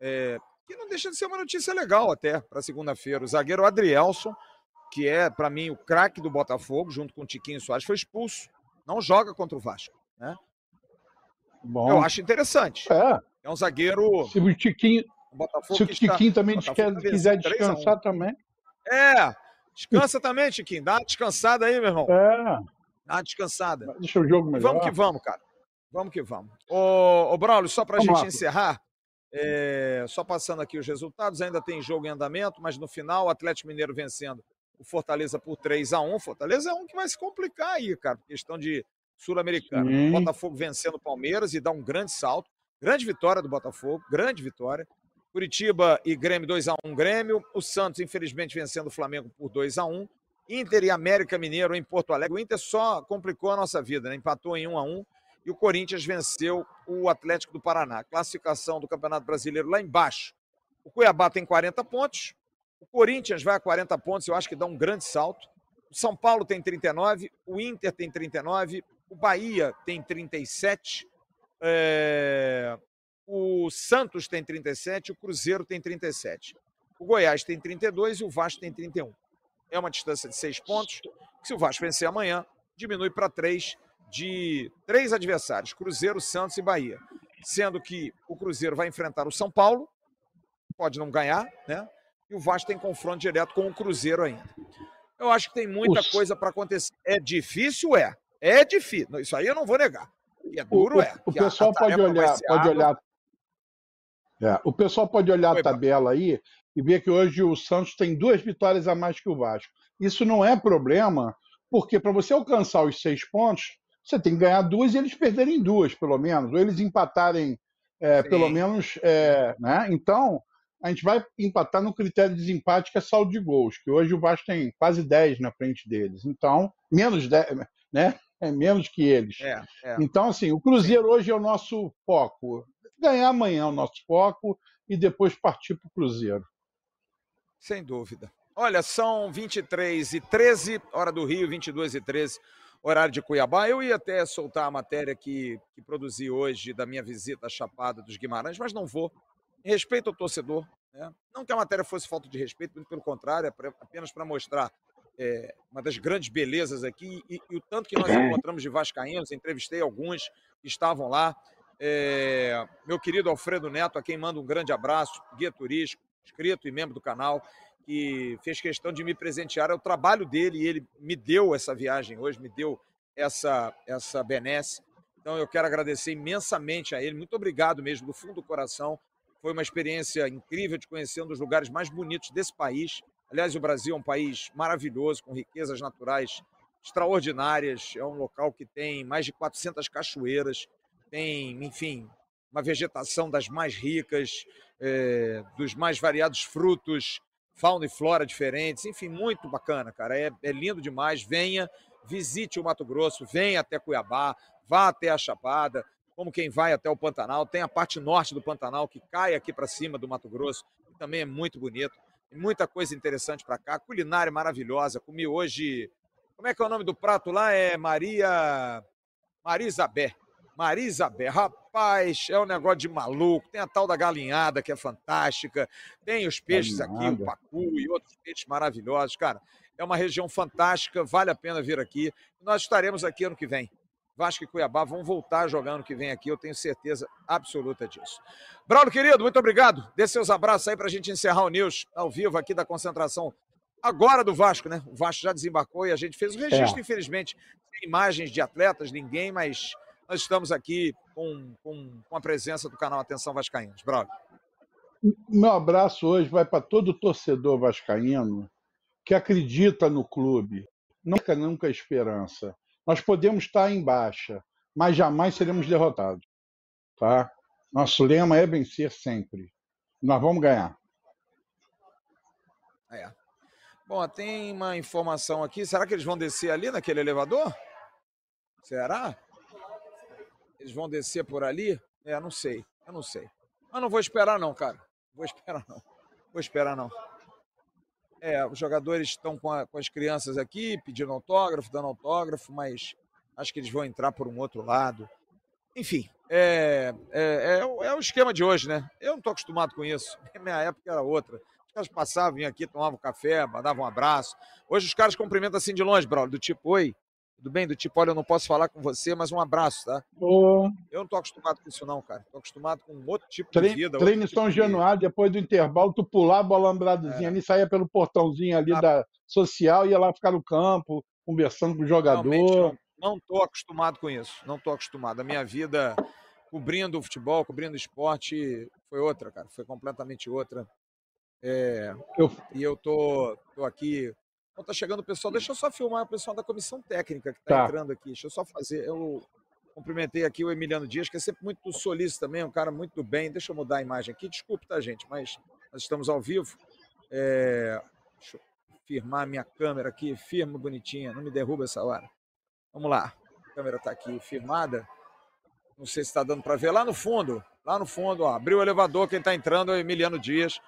é, que não deixa de ser uma notícia legal até para segunda-feira. O zagueiro Adrielson, que é, para mim, o craque do Botafogo, junto com o Tiquinho Soares, foi expulso. Não joga contra o Vasco. Né? Bom, Eu acho interessante. é. É um zagueiro. Se o Tiquinho, O se o que está- Tiquinho também tá quiser vencendo 3 a 1. descansar também. É, descansa também, Tiquinho. Dá uma descansada aí, meu irmão. É, Dá uma descansada. deixa o jogo melhor. vamos que vamos, cara. Vamos que vamos. Ô, ô Braulio, só para a gente lá. encerrar, é, só passando aqui os resultados, ainda tem jogo em andamento, mas no final o Atlético Mineiro vencendo o Fortaleza por 3 a 1 Fortaleza é um que vai se complicar aí, cara, questão de Sul-Americana. Sim. Botafogo vencendo o Palmeiras e dá um grande salto. Grande vitória do Botafogo, grande vitória. Curitiba e Grêmio 2 a 1 Grêmio. O Santos, infelizmente, vencendo o Flamengo por 2 a 1 Inter e América Mineiro em Porto Alegre. O Inter só complicou a nossa vida, né? empatou em 1 a 1 e o Corinthians venceu o Atlético do Paraná. Classificação do Campeonato Brasileiro lá embaixo. O Cuiabá tem 40 pontos. O Corinthians vai a 40 pontos, eu acho que dá um grande salto. O São Paulo tem 39, o Inter tem 39, o Bahia tem 37, é, o Santos tem 37, o Cruzeiro tem 37. O Goiás tem 32 e o Vasco tem 31. É uma distância de seis pontos. Se o Vasco vencer amanhã, diminui para três de três adversários: Cruzeiro, Santos e Bahia. Sendo que o Cruzeiro vai enfrentar o São Paulo, pode não ganhar, né? E o Vasco tem confronto direto com o Cruzeiro ainda. Eu acho que tem muita coisa para acontecer. É difícil, é. É difícil. Isso aí eu não vou negar. Que é duro, o, é. o Que a pessoal pode olhar, pode olhar. É, o pessoal pode olhar Oi, a tabela aí e ver que hoje o Santos tem duas vitórias a mais que o Vasco. Isso não é problema, porque para você alcançar os seis pontos, você tem que ganhar duas e eles perderem duas, pelo menos, ou eles empatarem é, Sim. pelo menos, é, né? Então a gente vai empatar no critério de desempate que é saldo de gols, que hoje o Vasco tem quase 10 na frente deles. Então, menos 10, né? É menos que eles. É, é. Então, assim, o Cruzeiro hoje é o nosso foco. Ganhar amanhã é o nosso foco e depois partir para o Cruzeiro. Sem dúvida. Olha, são 23 e 13, hora do Rio, 22 e 13, horário de Cuiabá. Eu ia até soltar a matéria que, que produzi hoje da minha visita à Chapada dos Guimarães, mas não vou. Em respeito ao torcedor. Né? Não que a matéria fosse falta de respeito, muito pelo contrário, é pra- apenas para mostrar é, uma das grandes belezas aqui e, e o tanto que nós encontramos de vascaínos. Entrevistei alguns que estavam lá. É, meu querido Alfredo Neto, a quem mando um grande abraço, guia turístico, inscrito e membro do canal, que fez questão de me presentear. É o trabalho dele e ele me deu essa viagem hoje, me deu essa, essa benesse. Então eu quero agradecer imensamente a ele. Muito obrigado mesmo, do fundo do coração. Foi uma experiência incrível de conhecer um dos lugares mais bonitos desse país. Aliás, o Brasil é um país maravilhoso, com riquezas naturais extraordinárias. É um local que tem mais de 400 cachoeiras, tem, enfim, uma vegetação das mais ricas, eh, dos mais variados frutos, fauna e flora diferentes. Enfim, muito bacana, cara. É, é lindo demais. Venha, visite o Mato Grosso, venha até Cuiabá, vá até a Chapada, como quem vai até o Pantanal. Tem a parte norte do Pantanal que cai aqui para cima do Mato Grosso, que também é muito bonito. Muita coisa interessante para cá. Culinária maravilhosa. Comi hoje. Como é que é o nome do prato lá? É Maria. Maria Isabé. Maria Isabé. Rapaz, é um negócio de maluco. Tem a tal da galinhada que é fantástica. Tem os peixes aqui, o Galinhada. pacu e outros peixes maravilhosos. Cara, é uma região fantástica. Vale a pena vir aqui. Nós estaremos aqui ano que vem. Vasco e Cuiabá vão voltar a jogar ano que vem aqui, eu tenho certeza absoluta disso. Braulio, querido, muito obrigado. Dê seus abraços aí para a gente encerrar o News ao vivo aqui da concentração agora do Vasco, né? O Vasco já desembarcou e a gente fez o registro, É. infelizmente, sem imagens de atletas, ninguém, mas nós estamos aqui com, com, com a presença do canal Atenção Vascaínos. Braulio. Meu abraço hoje vai para todo torcedor vascaíno que acredita no clube. Nunca, nunca esperança. Nós podemos estar em baixa, mas jamais seremos derrotados. Tá? Nosso lema é vencer sempre. Nós vamos ganhar. É. Bom, tem uma informação aqui. Será que eles vão descer ali naquele elevador? Será? Eles vão descer por ali? É, não sei. Eu não sei. Mas não vou esperar, não, cara. Vou esperar, não. Vou esperar, não. É, os jogadores estão com, a- com as crianças aqui, pedindo autógrafo, dando autógrafo, mas acho que eles vão entrar por um outro lado. enfim, é, é, é, o- é o esquema de hoje, né? Eu não estou acostumado com isso. [LAUGHS] Minha época era outra. Os caras passavam, vinham aqui, tomavam café, mandavam um abraço. Hoje os caras cumprimentam assim de longe, Braulio, do tipo, oi, tudo bem? Do tipo, olha, eu não posso falar com você, mas um abraço, tá? Ô, Eu não tô acostumado com isso, não, cara. Tô acostumado com outro tipo de treino, vida. treino tipo São de- Januário, depois do intervalo, tu pular a bola andradazinha ali, saía pelo portãozinho ali Ah. da social, ia lá ficar no campo, conversando com o jogador. não, não tô acostumado com isso. Não tô acostumado. A minha vida cobrindo o futebol, cobrindo o esporte, foi outra, cara. Foi completamente outra. É, Eu- E eu tô, tô aqui. Então tá chegando o pessoal. Deixa eu só filmar o pessoal da comissão técnica que tá, Tá. entrando aqui. Deixa eu só fazer. Eu cumprimentei aqui o Emiliano Dias, que é sempre muito solícito também, um cara muito do bem. Deixa eu mudar a imagem aqui. Desculpe, tá, gente? Mas nós estamos ao vivo. É, Deixa eu firmar a minha câmera aqui. Firma bonitinha. Não me derruba essa hora. Vamos lá. A câmera está aqui firmada. Não sei se está dando para ver. Lá no fundo, lá no fundo, ó, abriu o elevador. Quem está entrando é o Emiliano Dias,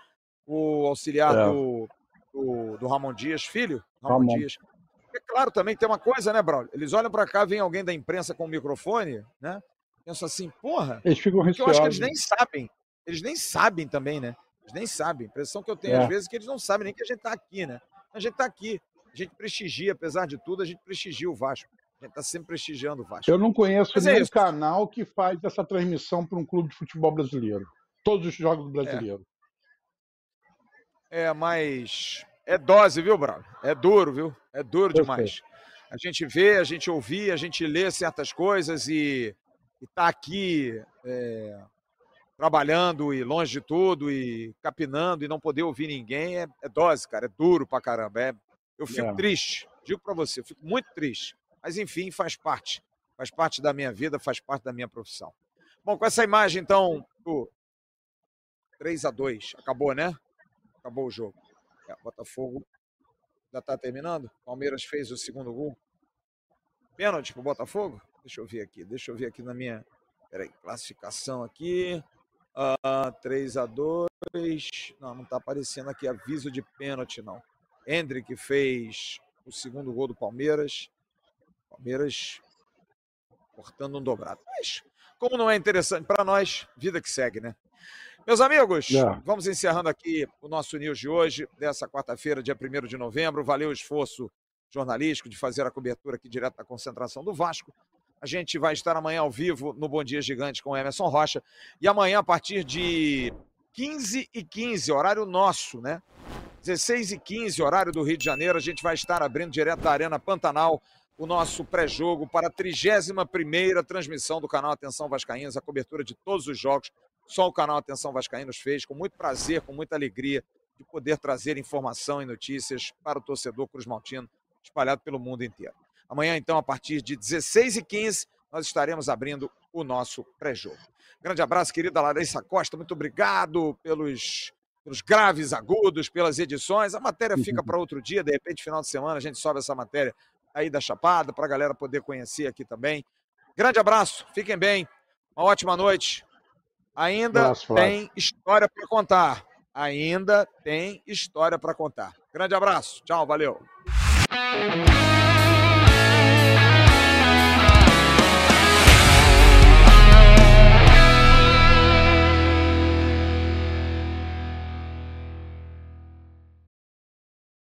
o auxiliar É. do, do, do Ramon Dias, filho. Ramon, Ramon. Dias. É claro, também tem uma coisa, né, Braulio? Eles olham para cá, vem alguém da imprensa com o microfone, né? Pensam assim, porra, Eles ficam porque eu acho que eles nem sabem. Eles nem sabem também, né? Eles nem sabem. A impressão que eu tenho É. às vezes é que eles não sabem nem que a gente está aqui, né? A gente está aqui. A gente prestigia, apesar de tudo, a gente prestigia o Vasco. A gente está sempre prestigiando o Vasco. Eu não conheço Mas é nenhum isso. canal que faz essa transmissão para um clube de futebol brasileiro. Todos os jogos do brasileiro. É, mas é dose, viu, Bravo? É duro, viu? É duro Eu demais. A gente vê, a gente ouvir, a gente lê certas coisas e, e tá aqui é, trabalhando e longe de tudo e capinando e não poder ouvir ninguém é, é dose, cara. É duro pra caramba. É, eu fico É. triste, digo pra você, eu fico muito triste. Mas enfim, faz parte. Faz parte da minha vida, faz parte da minha profissão. Bom, com essa imagem, então, do 3 a 2 acabou, né? Acabou o jogo. É, Botafogo já está terminando. Palmeiras fez o segundo gol. Pênalti pro Botafogo? Deixa eu ver aqui. Deixa eu ver aqui na minha. Peraí, classificação aqui. Ah, 3 a 2 Não, não está aparecendo aqui aviso de pênalti, não. Hendrick fez o segundo gol do Palmeiras. Palmeiras cortando um dobrado. Mas, como não é interessante para nós, vida que segue, né? Meus amigos, É. vamos encerrando aqui o nosso news de hoje, dessa quarta-feira, dia 1 de novembro. Valeu o esforço jornalístico de fazer a cobertura aqui direto da concentração do Vasco. A gente vai estar amanhã ao vivo no Bom Dia Gigante com Emerson Rocha. E amanhã, a partir de 15 e 15, horário nosso, né? 16 e 15, horário do Rio de Janeiro, a gente vai estar abrindo direto da Arena Pantanal o nosso pré-jogo para a 31ª transmissão do canal Atenção Vascaínos, a cobertura de todos os jogos. Só o canal Atenção Vascaínos fez, com muito prazer, com muita alegria de poder trazer informação e notícias para o torcedor Cruz Maltino espalhado pelo mundo inteiro. Amanhã, então, a partir de 16 e 15 nós estaremos abrindo o nosso pré-jogo. Grande abraço, querida Larissa Costa, muito obrigado pelos, pelos graves agudos, pelas edições. A matéria fica [LAUGHS] para outro dia, de repente, final de semana, a gente sobe essa matéria aí da Chapada, para a galera poder conhecer aqui também. Grande abraço, fiquem bem, uma ótima noite. Ainda Abraço, tem história para contar. Ainda tem história para contar. Grande abraço, tchau, valeu.